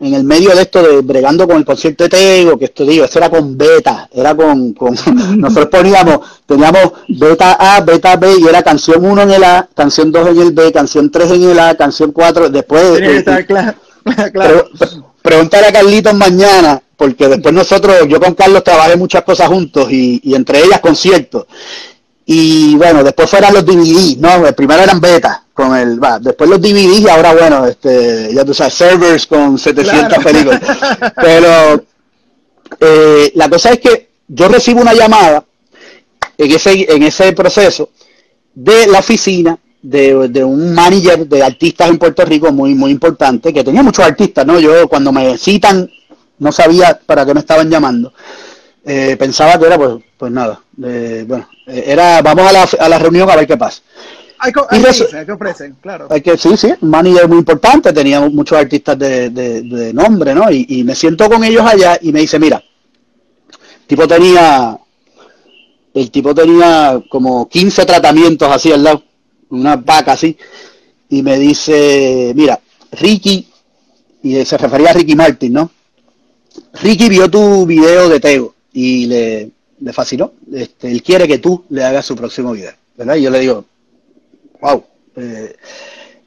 en el medio de esto de bregando con el concierto de Tego, que esto digo, esto era con beta, era con, con nosotros poníamos, teníamos beta A, beta B y era canción 1 en el A, canción 2 en el B, canción 3 en el A, canción 4, después... claro, claro. preguntar a Carlitos mañana porque después nosotros, yo con Carlos trabajé muchas cosas juntos y, y entre ellas conciertos. Y bueno, después fueron los DVD, ¿no? El primero eran beta, con el, va, después los DVD y ahora bueno, este, ya tú sabes, servers con 700 películas. Pero eh, la cosa es que yo recibo una llamada en ese, en ese proceso de la oficina de, de, un manager de artistas en Puerto Rico muy, muy importante, que tenía muchos artistas, ¿no? Yo cuando me citan no sabía para qué me estaban llamando. Eh, pensaba que era, pues, pues nada, eh, bueno, era, vamos a la, a la reunión a ver qué pasa. Hay que, hay que, ofrecen, claro. Hay que, sí, sí, un manager muy importante, tenía muchos artistas de, de, de nombre, ¿no? Y, y, me siento con ellos allá y me dice, mira, el tipo tenía, el tipo tenía como 15 tratamientos así al lado una vaca así, y me dice, mira, Ricky, y se refería a Ricky Martin, ¿no? Ricky vio tu video de Tego y le, le fascinó. Este, él quiere que tú le hagas su próximo video, ¿verdad? Y yo le digo, wow, eh,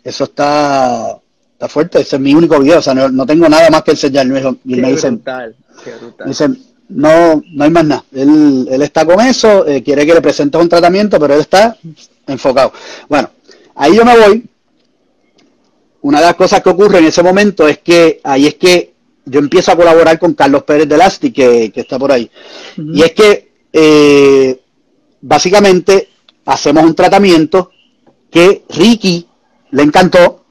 eso está, está fuerte, ese es mi único video, o sea, no, no tengo nada más que enseñar. Y qué me dicen, brutal, qué brutal. Me dicen, no, no hay más nada. Él, él está con eso, eh, quiere que le presentes un tratamiento, pero él está enfocado. Bueno, ahí yo me voy. Una de las cosas que ocurre en ese momento es que ahí es que yo empiezo a colaborar con Carlos Pérez de Lasti, que, que está por ahí. Uh -huh. Y es que eh, básicamente hacemos un tratamiento que Ricky le encantó,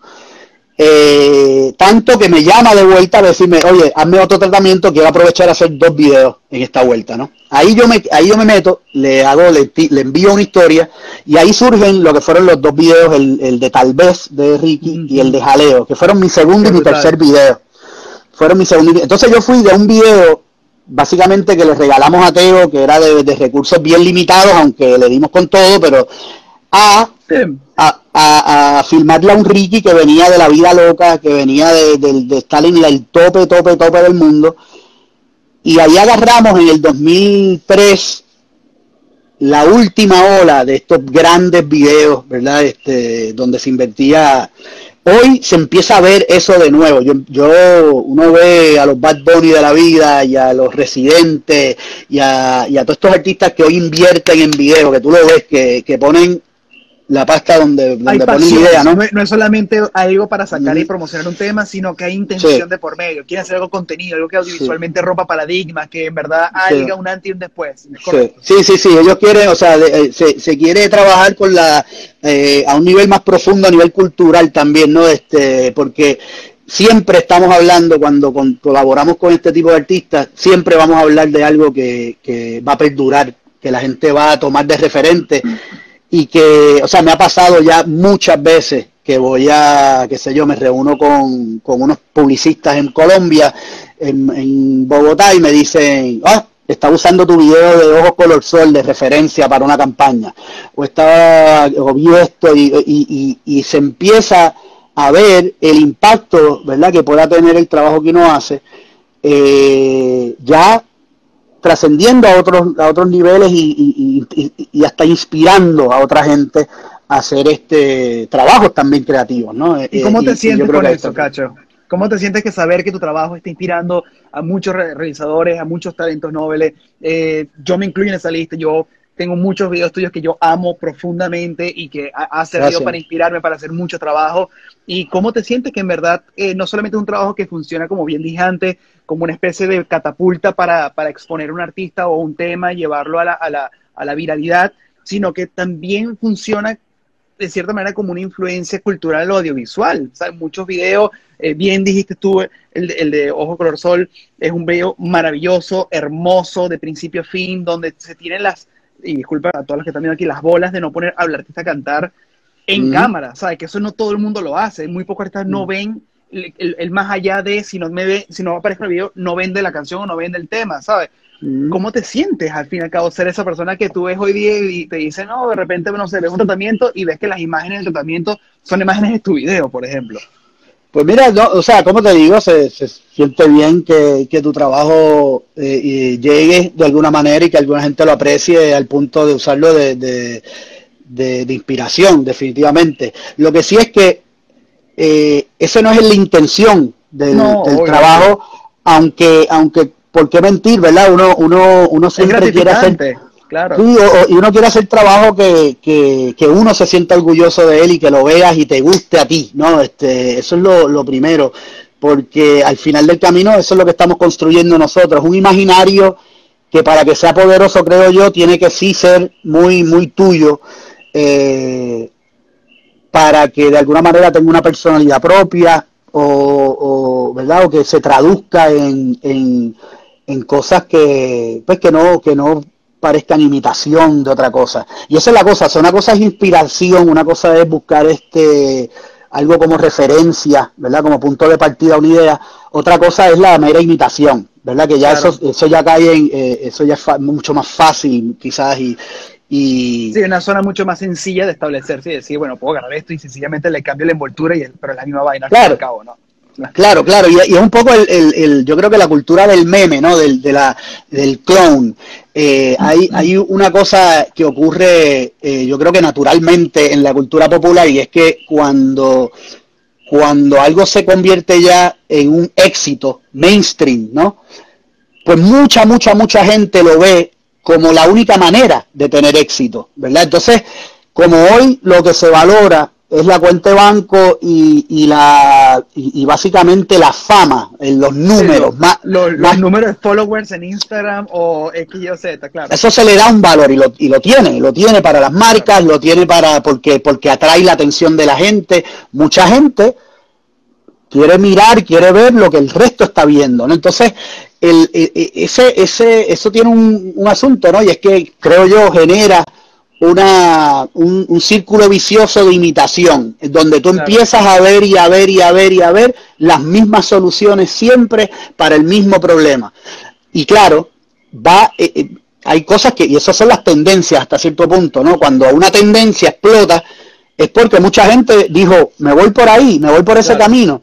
eh, tanto que me llama de vuelta a decirme, oye, hazme otro tratamiento, quiero aprovechar a hacer dos videos en esta vuelta, ¿no? Ahí yo me, ahí yo me meto, le hago, le, le envío una historia, y ahí surgen lo que fueron los dos videos, el, el de tal vez de Ricky mm y el de Jaleo, que fueron mi segundo y mi tercer video. Fueron mi segundo Entonces yo fui de un video básicamente que le regalamos a Teo, que era de, de recursos bien limitados, aunque le dimos con todo, pero a, a, a, a, filmarle a un Ricky que venía de la vida loca, que venía de, de, de estar en el tope, tope, tope del mundo. Y ahí agarramos en el 2003 la última ola de estos grandes videos, ¿verdad? Este, donde se invertía. Hoy se empieza a ver eso de nuevo. Yo, yo uno ve a los Bad Bunny de la vida y a los residentes y a, y a todos estos artistas que hoy invierten en video, que tú lo ves, que, que ponen la pasta donde, donde ponen idea, ¿no? ¿no? es solamente algo para sacar mm. y promocionar un tema, sino que hay intención sí. de por medio. Quieren hacer algo contenido, algo que audiovisualmente sí. rompa paradigmas, que en verdad haya sí. un antes y un después. Sí. sí, sí, ellos quieren, o sea, de, eh, se, se, quiere trabajar con la, eh, a un nivel más profundo, a nivel cultural también, ¿no? Este, porque siempre estamos hablando, cuando con, colaboramos con este tipo de artistas, siempre vamos a hablar de algo que, que va a perdurar, que la gente va a tomar de referente y que, o sea, me ha pasado ya muchas veces que voy a, qué sé yo, me reúno con, con unos publicistas en Colombia, en, en, Bogotá, y me dicen, ah, está usando tu video de ojos color sol de referencia para una campaña, o estaba, o vi esto, y, y, y, y se empieza a ver el impacto, ¿verdad?, que pueda tener el trabajo que uno hace, eh, ya trascendiendo a otros, a otros niveles y, y, y, hasta inspirando a otra gente a hacer este trabajos también creativos, ¿no? ¿Y cómo te sientes con eso, Cacho? ¿Cómo te sientes que saber que tu trabajo está inspirando a muchos realizadores, a muchos talentos nobles? Eh, yo me incluyo en esa lista, yo tengo muchos videos tuyos que yo amo profundamente y que ha, ha servido Gracias. para inspirarme, para hacer mucho trabajo. ¿Y cómo te sientes que en verdad eh, no solamente es un trabajo que funciona, como bien dije antes, como una especie de catapulta para, para exponer un artista o un tema, llevarlo a la, a, la, a la viralidad, sino que también funciona de cierta manera como una influencia cultural audiovisual. O sea, muchos videos, eh, bien dijiste tú, el, el, de Ojo Color Sol, es un video maravilloso, hermoso, de principio a fin, donde se tienen las, y disculpa a todos los que están viendo aquí, las bolas de no poner al artista a cantar en mm. cámara, ¿sabes? Que eso no todo el mundo lo hace, muy pocos artistas mm. no ven el, el, el, más allá de si no me ve, si no aparece el video, no vende la canción o no vende el tema, ¿sabes? Mm. ¿Cómo te sientes al fin y al cabo ser esa persona que tú ves hoy día y te dice, no, de repente, no sé, ves un tratamiento y ves que las imágenes del tratamiento son imágenes de tu video, por ejemplo? Pues mira, no, o sea, como te digo, se, se siente bien que, que tu trabajo eh, llegue de alguna manera y que alguna gente lo aprecie al punto de usarlo de, de, de, de inspiración, definitivamente. Lo que sí es que eh, eso no es la intención del, no, del trabajo, aunque, aunque ¿por qué mentir, verdad? Uno, uno, uno siempre quiere hacer... Claro. y uno quiere hacer trabajo que, que, que, uno se sienta orgulloso de él y que lo veas y te guste a ti, ¿no? Este, eso es lo, lo primero, porque al final del camino eso es lo que estamos construyendo nosotros, un imaginario que para que sea poderoso, creo yo, tiene que sí ser muy, muy tuyo, eh, para que de alguna manera tenga una personalidad propia o, ¿verdad? o que se traduzca en, en, en, cosas que, pues que no, que no parezcan imitación de otra cosa. Y esa es la cosa, o una cosa es inspiración, una cosa es buscar este algo como referencia, ¿verdad? Como punto de partida una idea. Otra cosa es la mera imitación, ¿verdad? Que ya eso, eso ya cae en, eh, eso ya es mucho más fácil quizás y, y... Sí, una zona mucho más sencilla de establecerse y decir, bueno, puedo agarrar esto y sencillamente le cambio la envoltura, y el, pero la misma vaina claro. al cabo, ¿no? Claro, claro, y, es un poco el, el, yo creo que la cultura del meme, ¿no? Del, de la, del clone. Eh, hay, hay una cosa que ocurre, eh, yo creo que naturalmente en la cultura popular, y es que cuando, cuando algo se convierte ya en un éxito mainstream, ¿no? Pues mucha, mucha, mucha gente lo ve como la única manera de tener éxito, ¿verdad? Entonces, como hoy lo que se valora es la cuenta de banco y, y la y, básicamente la fama, en los números. más, los, números de followers en Instagram o X, Y Z, claro. Eso se le da un valor y lo, y lo tiene, lo tiene para las marcas, lo tiene para porque, porque atrae la atención de la gente. Mucha gente quiere mirar, quiere ver lo que el resto está viendo, ¿no? Entonces, el, e, e, ese, ese, eso tiene un, un asunto, ¿no? Y es que creo yo genera una, un, círculo vicioso de imitación, donde tú empiezas a ver y a ver y a ver y a ver las mismas soluciones siempre para el mismo problema. Y claro, va, eh, eh, hay cosas que, y esas son las tendencias hasta cierto punto, ¿no? Cuando una tendencia explota, es porque mucha gente dijo, me voy por ahí, me voy por ese camino.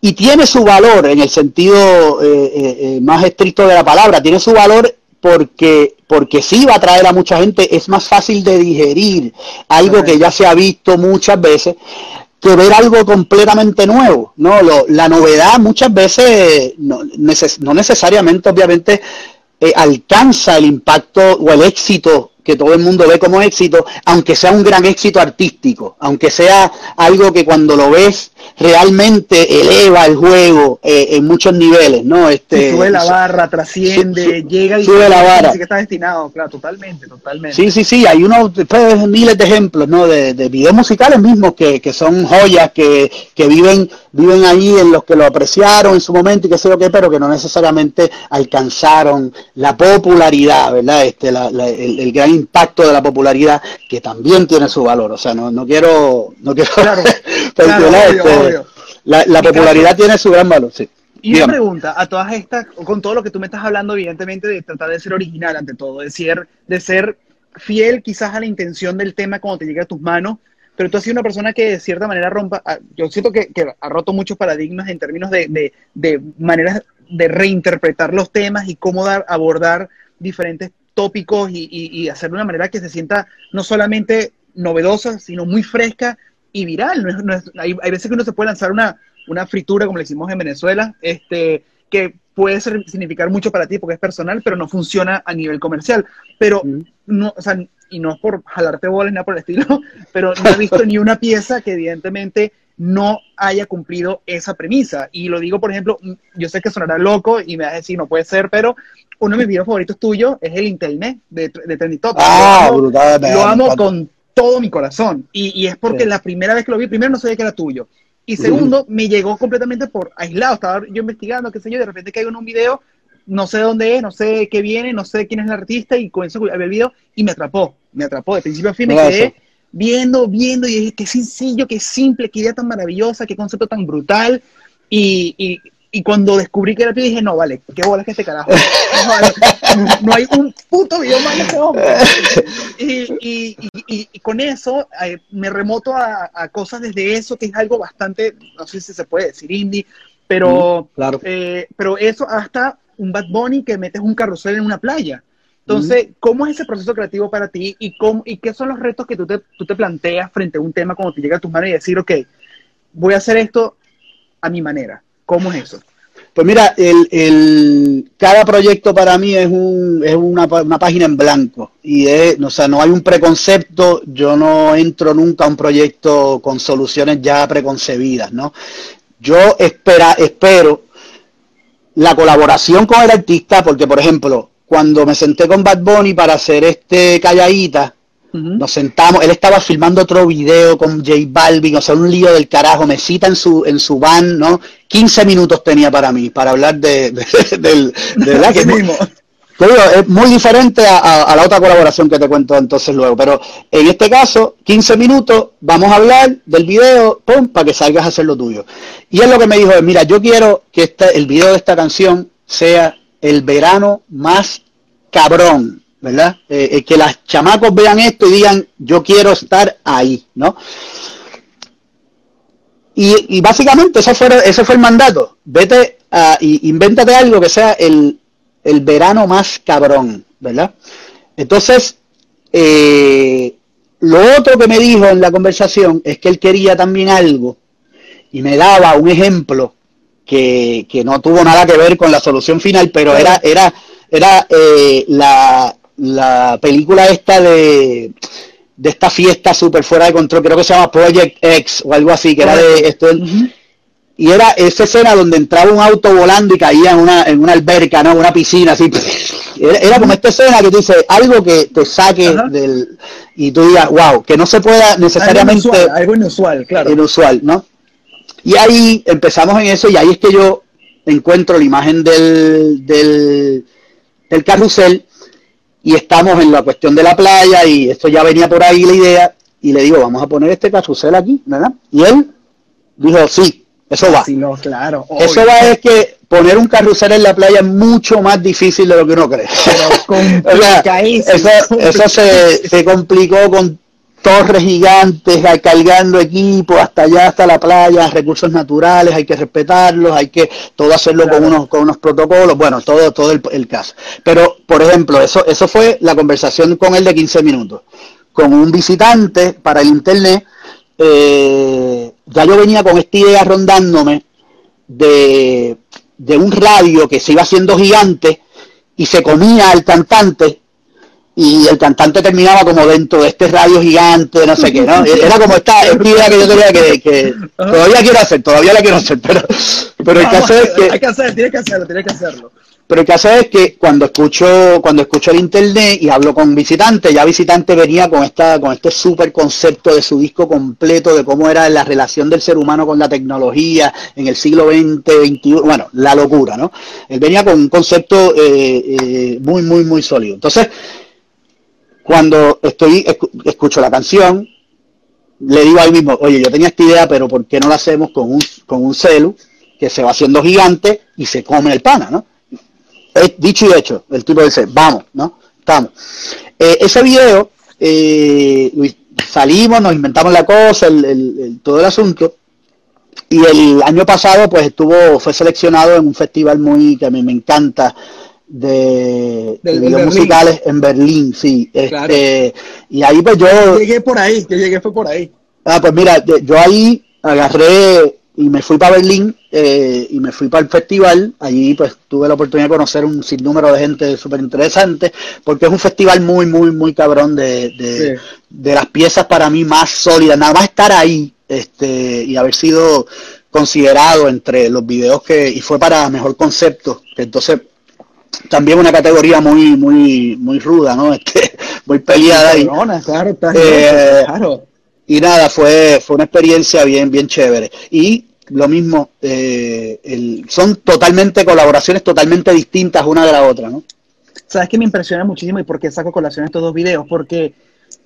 Y tiene su valor en el sentido eh, más estricto de la palabra, tiene su valor porque, porque sí va a traer a mucha gente, es más fácil de digerir algo que ya se ha visto muchas veces que ver algo completamente nuevo, ¿no? la novedad muchas veces no, no necesariamente, obviamente, eh, alcanza el impacto o el éxito que todo el mundo ve como éxito, aunque sea un gran éxito artístico, aunque sea algo que cuando lo ves realmente eleva el juego eh, en muchos niveles, ¿no? Este, sube la barra, trasciende, llega y sube la barra. que está destinado, claro, totalmente, totalmente. Sí, sí, sí, hay unos pues, miles de ejemplos, ¿no? De, de videos musicales mismos que, que son joyas que, que viven viven ahí en los que lo apreciaron en su momento y qué sé yo qué, pero que no necesariamente alcanzaron la popularidad, ¿verdad? Este, la, el, gran impacto de la popularidad que también tiene su valor. O sea, no, no quiero, no quiero claro, este, La, popularidad tiene su gran valor, sí. Y una pregunta, a todas estas, con todo lo que tú me estás hablando, evidentemente, de tratar de ser original ante todo, de ser, de ser fiel quizás a la intención del tema cuando te llegue a tus manos, pero tú has sido una persona que de cierta manera rompa, ah, yo siento que, ha roto muchos paradigmas en términos de, maneras de reinterpretar los temas y cómo dar, abordar diferentes tópicos y, y, hacer de una manera que se sienta no solamente novedosa, sino muy fresca y viral. hay, veces que uno se puede lanzar una, una fritura, como le hicimos en Venezuela, este, que puede significar mucho para ti porque es personal, pero no funciona a nivel comercial. Pero, no, o sea, y no es por jalarte bolas nada por el estilo, pero no he visto ni una pieza que evidentemente no haya cumplido esa premisa. Y lo digo, por ejemplo, yo sé que sonará loco y me vas a decir, no puede ser, pero uno de mis videos favoritos tuyos es el Internet de, de Trendy Top. Ah, lo amo, lo amo con todo mi corazón. Y, es porque la primera vez que lo vi, primero no sabía que era tuyo. Y segundo, me llegó completamente por aislado. Estaba yo investigando, qué sé yo, de repente caigo en un video no sé dónde es, no sé qué viene, no sé quién es el artista y con eso había el video y me atrapó, me atrapó. De principio a fin me quedé viendo, viendo y dije, qué sencillo, qué simple, qué idea tan maravillosa, qué concepto tan brutal. Y, y, y cuando descubrí que era tuyo dije, no, vale, qué bola que este carajo. No, hay un puto video más de ese hombre. Y, y con eso eh, me remoto a, a, cosas desde eso, que es algo bastante, no sé si se puede decir indie, pero, claro. eh, pero eso hasta un Bad Bunny que metes un carrusel en una playa. Entonces, ¿cómo es ese proceso creativo para ti y, cómo, y qué son los retos que tú te, tú te planteas frente a un tema cuando te llega a tus manos y decir, ok, voy a hacer esto a mi manera? ¿Cómo es eso? Pues mira, el, el, cada proyecto para mí es, un, es una, una, página en blanco y es, o sea, no hay un preconcepto, yo no entro nunca a un proyecto con soluciones ya preconcebidas, ¿no? Yo espera, espero la colaboración con el artista, porque por ejemplo, cuando me senté con Bad Bunny para hacer este calladita, nos sentamos, él estaba filmando otro video con J Balvin, o sea, un lío del carajo, me cita en su, en su van, ¿no? 15 minutos tenía para mí, para hablar de, de, del, de, que mismo. es muy diferente a, la otra colaboración que te cuento entonces luego, pero en este caso, 15 minutos, vamos a hablar del video, pum, para que salgas a hacer lo tuyo. Y él lo que me dijo es, mira, yo quiero que este, el video de esta canción sea el verano más cabrón ¿verdad? Eh, eh, que las chamacos vean esto y digan, yo quiero estar ahí, ¿no? Y, básicamente eso fue, ese fue el mandato. Vete a, y invéntate algo que sea el, verano más cabrón, ¿verdad? Entonces, eh, lo otro que me dijo en la conversación es que él quería también algo y me daba un ejemplo que, que no tuvo nada que ver con la solución final, pero era, era, era la, la película esta de, de esta fiesta súper fuera de control, creo que se llama Project X o algo así, que era de esto. Y era esa escena donde entraba un auto volando y caía en una, en una alberca, ¿no? Una piscina, así. Era, como esta escena que tú dices, algo que te saque del... Y tú digas, wow, que no se pueda necesariamente... Algo inusual, claro. Inusual, ¿no? Y ahí empezamos en eso y ahí es que yo encuentro la imagen del, del, del carrusel y estamos en la cuestión de la playa y esto ya venía por ahí la idea y le digo, vamos a poner este carrusel aquí, ¿verdad? Y él dijo, sí, eso va. Sí, no, claro. Eso va es que poner un carrusel en la playa es mucho más difícil de lo que uno cree. o sea, eso, eso se, se complicó con torres gigantes, cargando equipo hasta allá, hasta la playa, recursos naturales, hay que respetarlos, hay que todo hacerlo con unos con unos protocolos, bueno, todo todo el, caso. Pero, por ejemplo, eso eso fue la conversación con él de 15 minutos. Con un visitante para el internet, eh, ya yo venía con esta idea rondándome de, de un radio que se iba haciendo gigante y se comía al cantante y el cantante terminaba como dentro de este radio gigante, no sé qué, ¿no? Era como esta, idea que yo tenía que, que todavía quiero hacer, todavía la quiero hacer, pero, pero el caso es que... Hay que hacer, tiene que hacerlo, tiene que hacerlo. Pero el caso es que cuando escucho, cuando escucho el internet y hablo con visitante, ya visitante venía con esta, con este super concepto de su disco completo de cómo era la relación del ser humano con la tecnología en el siglo XX, XXI, bueno, la locura, ¿no? Él venía con un concepto eh, eh, muy, muy, muy sólido. Entonces, cuando estoy escucho la canción, le digo ahí mismo, oye, yo tenía esta idea, pero ¿por qué no la hacemos con un, con un celu que se va haciendo gigante y se come el pana, ¿no? Es dicho y hecho, el tipo dice, vamos, ¿no? Estamos. Eh, ese video, eh, salimos, nos inventamos la cosa, el, todo el asunto, y el año pasado pues estuvo, fue seleccionado en un festival muy que a mí me encanta, de, videos musicales en Berlín, sí. Este, y ahí pues yo... Llegué por ahí, yo llegué fue por ahí. Ah, pues mira, yo ahí agarré y me fui para Berlín eh, y me fui para el festival. Allí pues tuve la oportunidad de conocer un sinnúmero de gente súper interesante, porque es un festival muy, muy, muy cabrón de, de, de, las piezas para mí más sólidas. Nada más estar ahí este y haber sido considerado entre los videos que... y fue para mejor concepto. Entonces también una categoría muy muy muy ruda, ¿no? Este, muy peleada y, eh, claro, y nada, fue fue una experiencia bien bien chévere y lo mismo eh, el, son totalmente colaboraciones totalmente distintas una de la otra, ¿no? Sabes que me impresiona muchísimo y por qué saco colación estos dos videos porque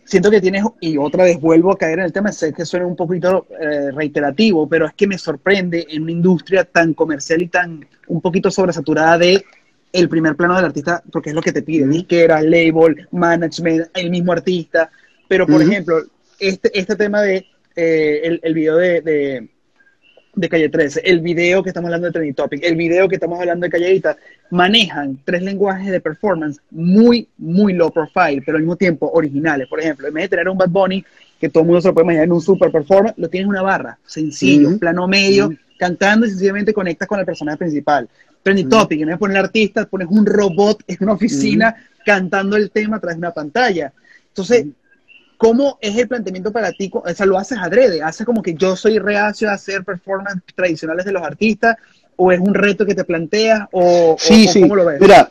siento que tienes, y otra vez vuelvo a caer en el tema, sé que suena un poquito eh, reiterativo, pero es que me sorprende en una industria tan comercial y tan un poquito sobresaturada de el primer plano del artista, porque es lo que te pide, disquera, label, management, el mismo artista. Pero, por ejemplo, este, este tema de eh, el, el, video de, de, Calle 13, el video que estamos hablando de Trending Topic, el video que estamos hablando de Calladita, manejan tres lenguajes de performance muy, muy low profile, pero al mismo tiempo originales. Por ejemplo, en vez de tener un Bad Bunny que todo el mundo se lo puede imaginar en un super performance, lo tienes una barra, sencillo, plano medio, cantando y sencillamente conectas con el personaje principal. Trending topic, en vez de poner artistas, pones un robot en una oficina cantando el tema a través de una pantalla. Entonces, ¿cómo es el planteamiento para ti? O sea, lo haces adrede, haces como que yo soy reacio a hacer performances tradicionales de los artistas, o es un reto que te planteas, o, sí, sí. cómo lo ves. Mira,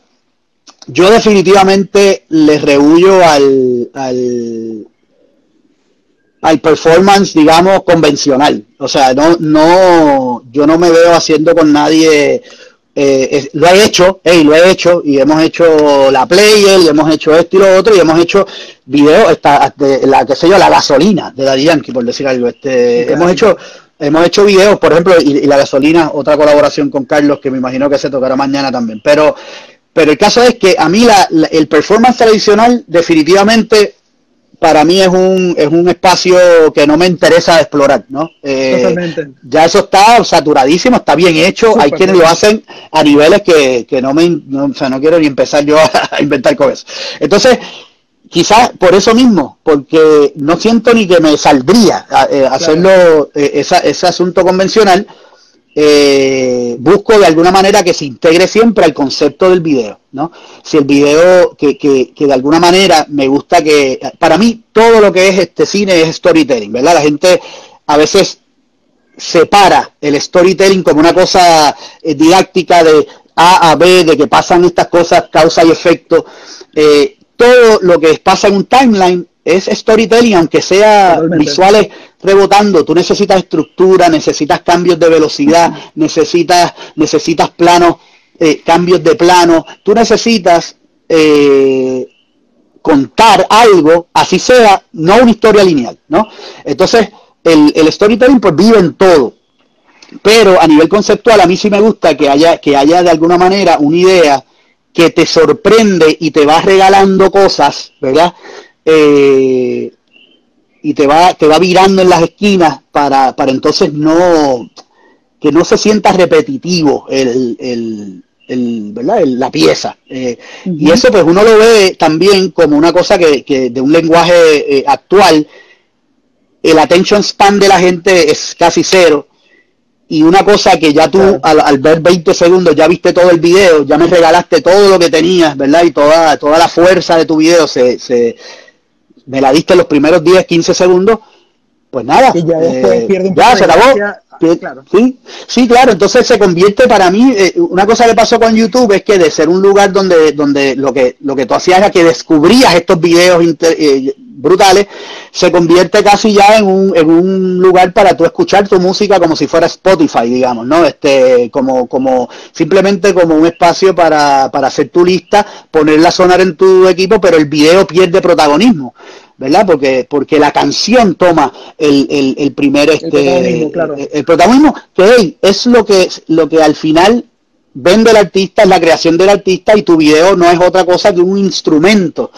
yo definitivamente le rehuyo al, al, al performance, digamos, convencional. O sea, no, no, yo no me veo haciendo con nadie eh, lo he hecho, hey, lo he hecho, y hemos hecho la player, y hemos hecho esto y lo otro, y hemos hecho videos, esta, de la, que sé yo, la gasolina de la Yankee, por decir algo. Este, hemos hecho, hemos hecho videos, por ejemplo, y, la gasolina, otra colaboración con Carlos, que me imagino que se tocará mañana también. Pero, pero el caso es que a mí la, el performance tradicional definitivamente para mí es un, es un espacio que no me interesa explorar, ¿no? Eh, ya eso está saturadísimo, está bien hecho, hay quienes lo hacen a niveles que, que no me, o sea, no quiero ni empezar yo a inventar cosas. Entonces, quizás por eso mismo, porque no siento ni que me saldría eh, hacerlo, eh, ese asunto convencional, eh, busco de alguna manera que se integre siempre al concepto del video, ¿no? Si el video que, que, que, de alguna manera me gusta que, para mí todo lo que es este cine es storytelling, ¿verdad? La gente a veces separa el storytelling como una cosa eh, didáctica de A a B, de que pasan estas cosas, causa y efecto. Eh, todo lo que pasa en un timeline es storytelling, aunque sea visuales rebotando, tú necesitas estructura, necesitas cambios de velocidad, necesitas, necesitas planos, eh, cambios de plano, tú necesitas eh, contar algo, así sea, no una historia lineal, ¿no? Entonces, el, el storytelling pues vive en todo. Pero a nivel conceptual, a mí sí me gusta que haya, que haya de alguna manera una idea que te sorprende y te va regalando cosas, ¿verdad? Eh, y te va, te va virando en las esquinas para, para entonces no, que no se sienta repetitivo el, el, el ¿verdad? la pieza. Eh, y eso pues uno lo ve también como una cosa que, que de un lenguaje eh, actual, el attention span de la gente es casi cero. Y una cosa que ya tú al, al, ver 20 segundos ya viste todo el video, ya me regalaste todo lo que tenías, ¿verdad? Y toda, toda la fuerza de tu video se, se, me la diste los primeros 10, 15 segundos, pues nada, ya, eh, se acabó. claro. Sí, sí, claro, entonces se convierte para mí, eh, una cosa que pasó con YouTube es que de ser un lugar donde, donde lo, que, lo que tú hacías era que descubrías estos videos eh, brutales, se convierte casi ya en un, en un lugar para tú escuchar tu música como si fuera Spotify, digamos, ¿no? Este, como, como, simplemente como un espacio para, para hacer tu lista, ponerla a sonar en tu equipo, pero el video pierde protagonismo. ¿Verdad? Porque, porque la canción toma el, el, el primer este, el protagonismo, claro. el, protagonismo que es lo que lo que al final vende el artista, es la creación del artista y tu video no es otra cosa que un instrumento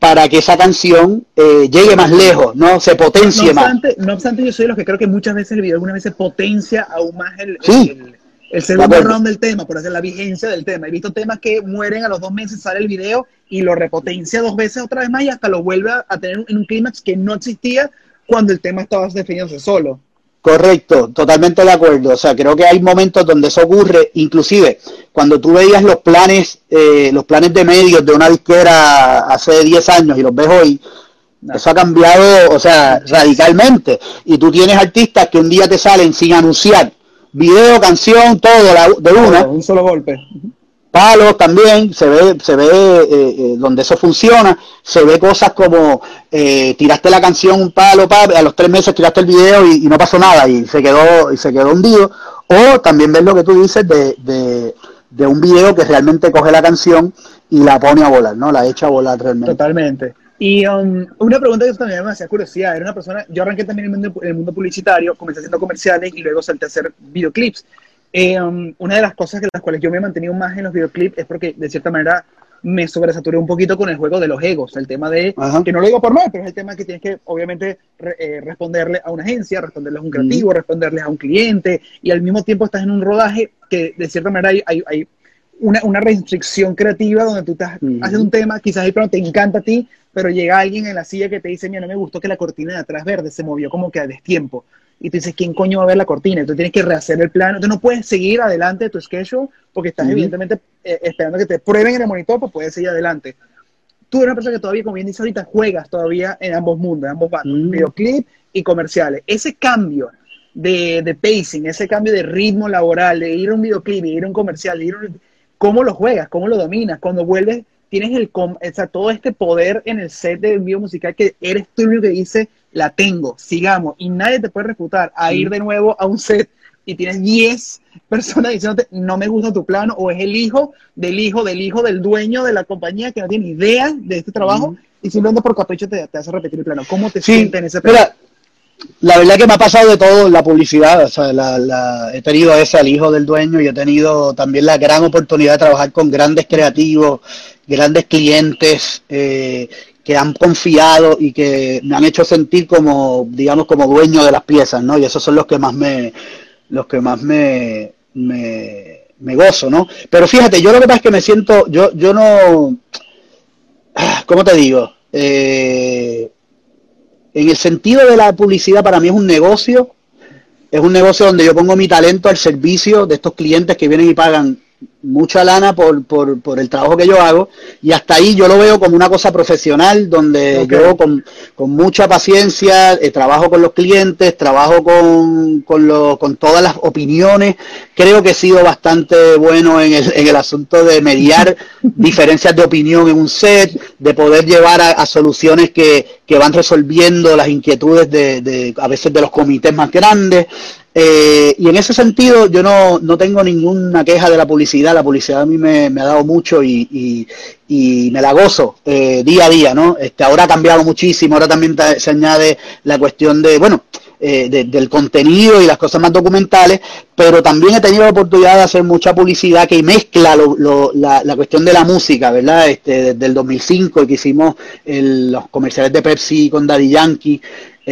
para que esa canción eh, llegue más lejos, no se potencie no obstante, más. No obstante, yo soy de los que creo que muchas veces el video alguna vez se potencia aún más el, el, el segundo round del tema, por hacer la vigencia del tema. He visto temas que mueren a los dos meses, sale el video y lo repotencia dos veces otra vez más y hasta lo vuelve a, tener en un clímax que no existía cuando el tema estaba definiéndose solo. Correcto, totalmente de acuerdo. O sea, creo que hay momentos donde eso ocurre, inclusive cuando tú veías los planes, eh, los planes de medios de una disquera hace 10 años y los ves hoy, eso ha cambiado, o sea, radicalmente. Y tú tienes artistas que un día te salen sin anunciar video, canción, todo de una. Un solo golpe palos también, se ve, se ve eh, eh, donde eso funciona, se ve cosas como eh, tiraste la canción un palo, a los tres meses tiraste el video y, no pasó nada y se quedó, y se quedó hundido, o también ves lo que tú dices de, de, de un video que realmente coge la canción y la pone a volar, ¿no? La echa a volar realmente. Totalmente. Y um, una pregunta que también me hacía curiosidad, era una persona, yo arranqué también en el mundo, en el mundo publicitario, comencé haciendo comerciales y luego salté a hacer videoclips. Eh, um, una de las cosas que las cuales yo me he mantenido más en los videoclips es porque de cierta manera me sobresaturé un poquito con el juego de los egos, el tema de, que no lo digo por mal, pero es el tema que tienes que obviamente eh, responderle a una agencia, responderle a un creativo, responderle a un cliente y al mismo tiempo estás en un rodaje que de cierta manera hay, hay, una, una restricción creativa donde tú estás, haces un tema, quizás el plano te encanta a ti, pero llega alguien en la silla que te dice, mira, no me gustó que la cortina de atrás verde se movió como que a destiempo. Y tú dices, ¿quién coño va a ver la cortina? Tú tienes que rehacer el plano. Tú no puedes seguir adelante de tu schedule porque estás evidentemente eh, esperando que te prueben en el monitor, pues puedes seguir adelante. Tú eres una persona que todavía, como bien dice ahorita, juegas todavía en ambos mundos, en ambos bandos, videoclip y comerciales. Ese cambio de, de, pacing, ese cambio de ritmo laboral, de ir a un videoclip, de ir a un comercial, de ir a un, ¿cómo lo juegas? ¿Cómo lo dominas? Cuando vuelves tienes el, o sea, todo este poder en el set de envío musical que eres tú el que dice, la tengo, sigamos, y nadie te puede refutar a ir de nuevo a un set y tienes 10 personas diciéndote, no me gusta tu plano, o es el hijo del hijo del hijo del dueño de la compañía que no tiene idea de este trabajo y simplemente por capricho te, te, hace repetir el plano. ¿Cómo te sientes en ese plano? La verdad que me ha pasado de todo la publicidad, o sea, la, he tenido ese al hijo del dueño y he tenido también la gran oportunidad de trabajar con grandes creativos, grandes clientes eh, que han confiado y que me han hecho sentir como, digamos, como dueño de las piezas, ¿no? Y esos son los que más me, los que más me, me, me gozo, ¿no? Pero fíjate, yo lo que pasa es que me siento, yo, yo no, ¿cómo te digo? Eh, en el sentido de la publicidad, para mí es un negocio, es un negocio donde yo pongo mi talento al servicio de estos clientes que vienen y pagan mucha lana por, por, por, el trabajo que yo hago y hasta ahí yo lo veo como una cosa profesional donde yo con, con, mucha paciencia eh, trabajo con los clientes, trabajo con, con, lo, con todas las opiniones, creo que he sido bastante bueno en el, en el asunto de mediar diferencias de opinión en un set, de poder llevar a, a soluciones que, que, van resolviendo las inquietudes de, de, a veces de los comités más grandes. Eh, y en ese sentido yo no, no, tengo ninguna queja de la publicidad, la publicidad a mí me, ha dado mucho y, y, me la gozo eh, día a día, ¿no? Este, ahora ha cambiado muchísimo, ahora también se añade la cuestión de, bueno, eh, de, del contenido y las cosas más documentales, pero también he tenido la oportunidad de hacer mucha publicidad que mezcla la, cuestión de la música, ¿verdad? Este, desde el 2005 que hicimos los comerciales de Pepsi con Daddy Yankee,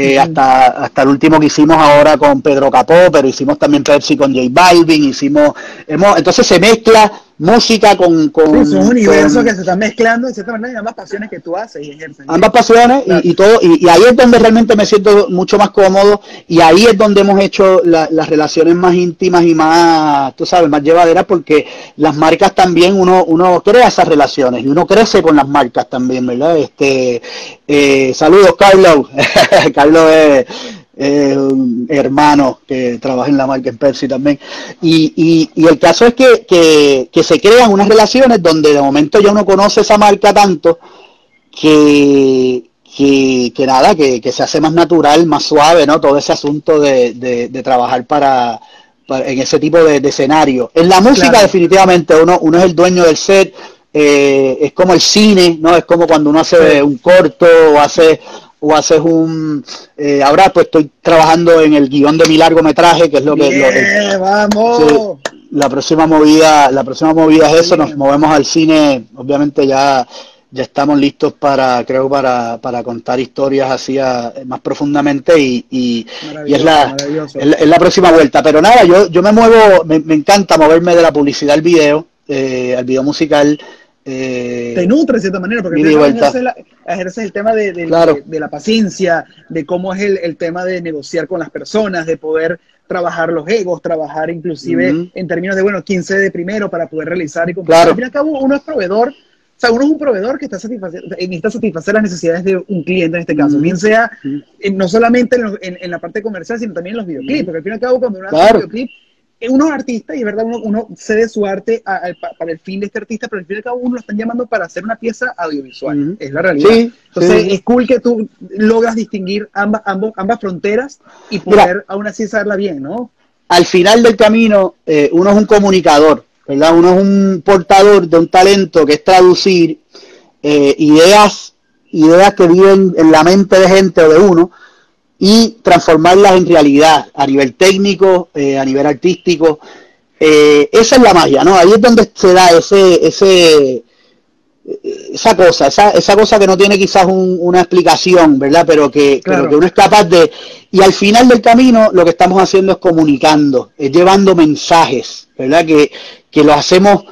eh, hasta, hasta el último que hicimos ahora con Pedro Capó, pero hicimos también Pepsi con J Balvin, hicimos, hemos, entonces se mezcla música con... con sí, es un universo con, que se está mezclando de cierta manera ambas pasiones que tú haces y ejerces. Ambas pasiones claro. y, y, todo, y, y, ahí es donde realmente me siento mucho más cómodo y ahí es donde hemos hecho la, las relaciones más íntimas y más, tú sabes, más llevaderas porque las marcas también uno, uno crea esas relaciones y uno crece con las marcas también, ¿verdad? Este, eh, saludos Carlos, Carlos es eh, hermano que trabaja en la marca en Pepsi también. Y, y, y el caso es que, que, que, se crean unas relaciones donde de momento ya uno conoce esa marca tanto que, que, que nada, que, que, se hace más natural, más suave, ¿no? Todo ese asunto de, de, de trabajar para, para, en ese tipo de, de, escenario. En la música claro. definitivamente uno, uno es el dueño del set. Eh, es como el cine, ¿no? Es como cuando uno hace un corto o hace o haces un eh, ahora pues estoy trabajando en el guion de mi largometraje que es lo que lo, vamos sí, la próxima movida la próxima movida es eso nos movemos al cine obviamente ya ya estamos listos para creo para, para contar historias así a, más profundamente y, y, y es, la, es, la, es, la, próxima vuelta. Pero nada yo yo me muevo me, me encanta moverme de la publicidad al video eh, al video musical eh, te nutre de cierta manera, porque ejerces, la, ejerces, el tema de, de, claro. de, de, la paciencia, de cómo es el, el, tema de negociar con las personas, de poder trabajar los egos, trabajar inclusive uh -huh. en términos de, bueno, 15 de primero para poder realizar y cumplir. Claro. Al fin y al cabo, uno es proveedor, o sea, uno es un proveedor que está satisfacer, necesita satisfacer las necesidades de un cliente en este caso, uh -huh. bien sea uh -huh. no solamente en, en, en, la parte comercial, sino también en los videoclips, porque al fin y al cabo, cuando uno hace un videoclip, uno es artista y es verdad, uno, uno cede su arte a, a, para el fin de este artista, pero al fin y al cabo uno lo están llamando para hacer una pieza audiovisual. Uh -huh. Es la realidad. Sí, Entonces sí. es cool que tú logras distinguir ambas, ambos, ambas fronteras y poder Mira, aún así saberla bien, ¿no? Al final del camino, eh, uno es un comunicador, ¿verdad? Uno es un portador de un talento que es traducir eh, ideas, ideas que viven en la mente de gente o de uno y transformarlas en realidad a nivel técnico, eh, a nivel artístico. Eh, esa es la magia, ¿no? Ahí es donde se da ese, ese, esa cosa, esa, esa cosa que no tiene quizás un, una explicación, ¿verdad? Pero que, claro. pero que uno es capaz de... Y al final del camino lo que estamos haciendo es comunicando, es llevando mensajes, ¿verdad? Que, que lo hacemos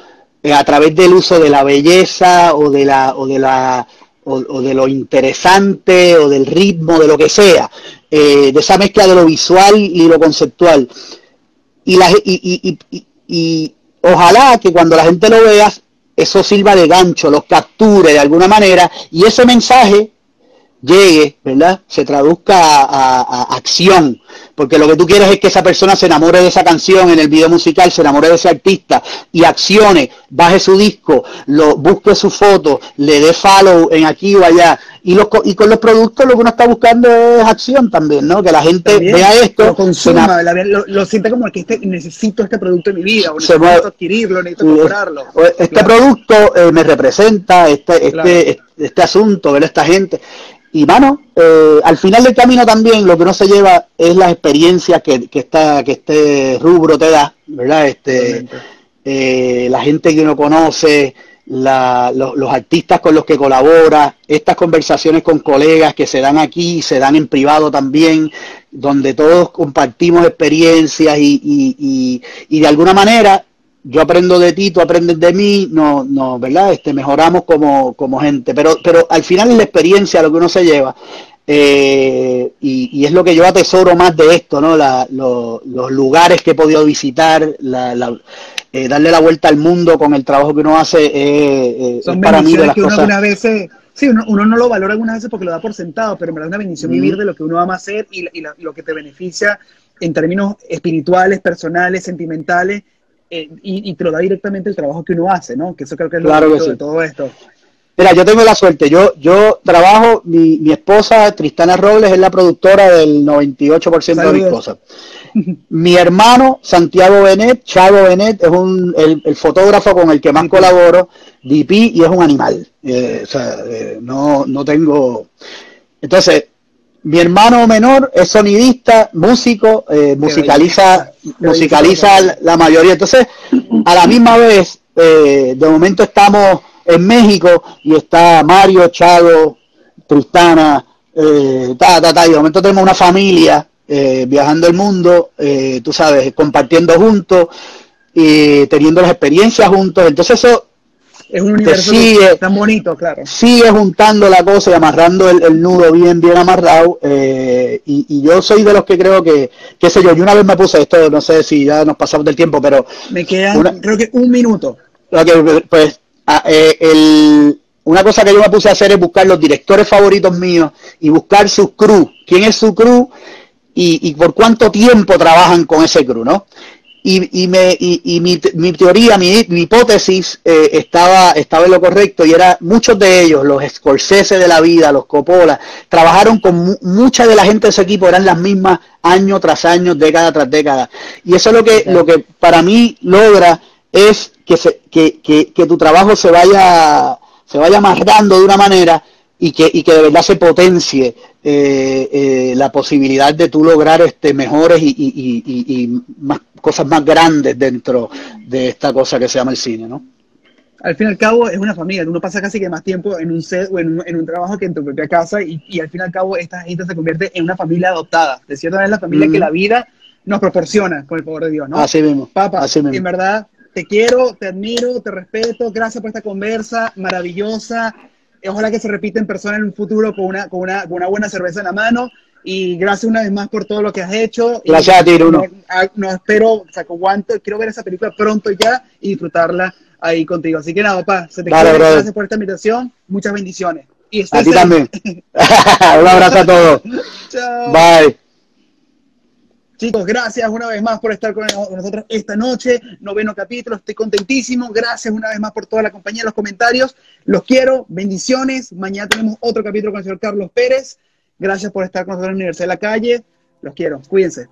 eh, a través del uso de la belleza o de la, o de la o, de lo interesante o del ritmo, de lo que sea, eh, de esa mezcla de lo visual y lo conceptual. Y, la, y, y, ojalá que cuando la gente lo vea, eso sirva de gancho, los capture de alguna manera y ese mensaje llegue, ¿verdad? Se traduzca a, acción, porque lo que tú quieres es que esa persona se enamore de esa canción en el video musical, se enamore de ese artista y accione, baje su disco, lo busque su foto, le dé follow en aquí o allá. Y, los, y con los productos lo que uno está buscando es acción también, ¿no? Que la gente vea esto. Lo consuma, lo, siente como que este, necesito este producto en mi vida, o necesito adquirirlo, necesito comprarlo. Este producto eh, me representa, este, este, este, asunto, ver esta gente. Y bueno, eh, al final del camino también lo que uno se lleva es la experiencia que, que, que este rubro te da, ¿verdad? Este, eh, la gente que uno conoce, los, artistas con los que colabora, estas conversaciones con colegas que se dan aquí, se dan en privado también, donde todos compartimos experiencias y, y, y de alguna manera yo aprendo de ti, tú aprendes de mí, no, no, ¿verdad? Este, mejoramos como, como gente, pero, pero al final es la experiencia lo que uno se lleva. Eh, y, es lo que yo atesoro más de esto, ¿no? los lugares que he podido visitar, la, eh, darle la vuelta al mundo con el trabajo que uno hace, eh, Son para mí de las que uno cosas... veces, sí, uno, uno, no lo valora algunas veces porque lo da por sentado, pero me da una bendición vivir de lo que uno ama hacer y, y lo que te beneficia en términos espirituales, personales, sentimentales eh, y, te lo da directamente el trabajo que uno hace, ¿no? Que eso creo que es lo claro de todo esto. Mira, yo tengo la suerte, yo, yo trabajo, mi, mi esposa, Tristana Robles, es la productora del 98% de mis cosas. Mi hermano, Santiago Benet, Chavo Benet, es un, el, fotógrafo con el que más colaboro, DP, y es un animal. Eh, o sea, eh, no, no tengo... Entonces, mi hermano menor es sonidista, músico, eh, musicaliza, musicaliza la mayoría. Entonces, a la misma vez, eh, de momento estamos en México y está Mario, Chago, Tristana, eh, ta, ta, ta, y de momento tenemos una familia eh, viajando el mundo, tú sabes, compartiendo juntos, y teniendo las experiencias juntos. Entonces eso es un universo sigue, tan bonito, claro. Sigue juntando la cosa y amarrando el, nudo bien, bien amarrado. Eh, y, yo soy de los que creo que, qué sé yo, yo una vez me puse esto, no sé si ya nos pasamos del tiempo, pero... Me queda, creo que un minuto. pues, eh, una cosa que yo me puse a hacer es buscar los directores favoritos míos y buscar su crew. ¿Quién es su crew? Y, y, por cuánto tiempo trabajan con ese crew, ¿no? y, y, me, y, mi, mi, teoría, mi, mi hipótesis eh, estaba, estaba en lo correcto y era muchos de ellos, los Scorsese de la vida, los Coppola, trabajaron con mucha de la gente de ese equipo, eran las mismas año tras año, década tras década. Y eso es lo que, lo que para mí logra es que, se, que, que, que tu trabajo se vaya, se vaya amarrando de una manera y que, y que de verdad se potencie eh, eh, la posibilidad de tú lograr este mejores y, y, y, y, más cosas más grandes dentro de esta cosa que se llama el cine, ¿no? Al fin y al cabo es una familia, uno pasa casi que más tiempo en un set o en un, en un trabajo que en tu propia casa y, al fin y al cabo esta gente se convierte en una familia adoptada, de cierta manera la familia que la vida nos proporciona, con el favor de Dios, ¿no? Así mismo. Papá, así mismo. en verdad te quiero, te admiro, te respeto, gracias por esta conversa maravillosa, ojalá que se repita en persona en un futuro con una, con una, con una buena cerveza en la mano. Y gracias una vez más por todo lo que has hecho. Gracias a ti, Bruno. No, espero, o sea, aguanto, quiero ver esa película pronto ya y disfrutarla ahí contigo. Así que nada, papá, se te gracias por esta invitación. Muchas bendiciones. Y a ti también. un abrazo a todos. Chao. Bye. Chicos, gracias una vez más por estar con nosotros esta noche. Noveno capítulo, estoy contentísimo. Gracias una vez más por toda la compañía, los comentarios. Los quiero, bendiciones. Mañana tenemos otro capítulo con el señor Carlos Pérez. Gracias por estar con nosotros en la Universidad de la Calle. Los quiero, cuídense.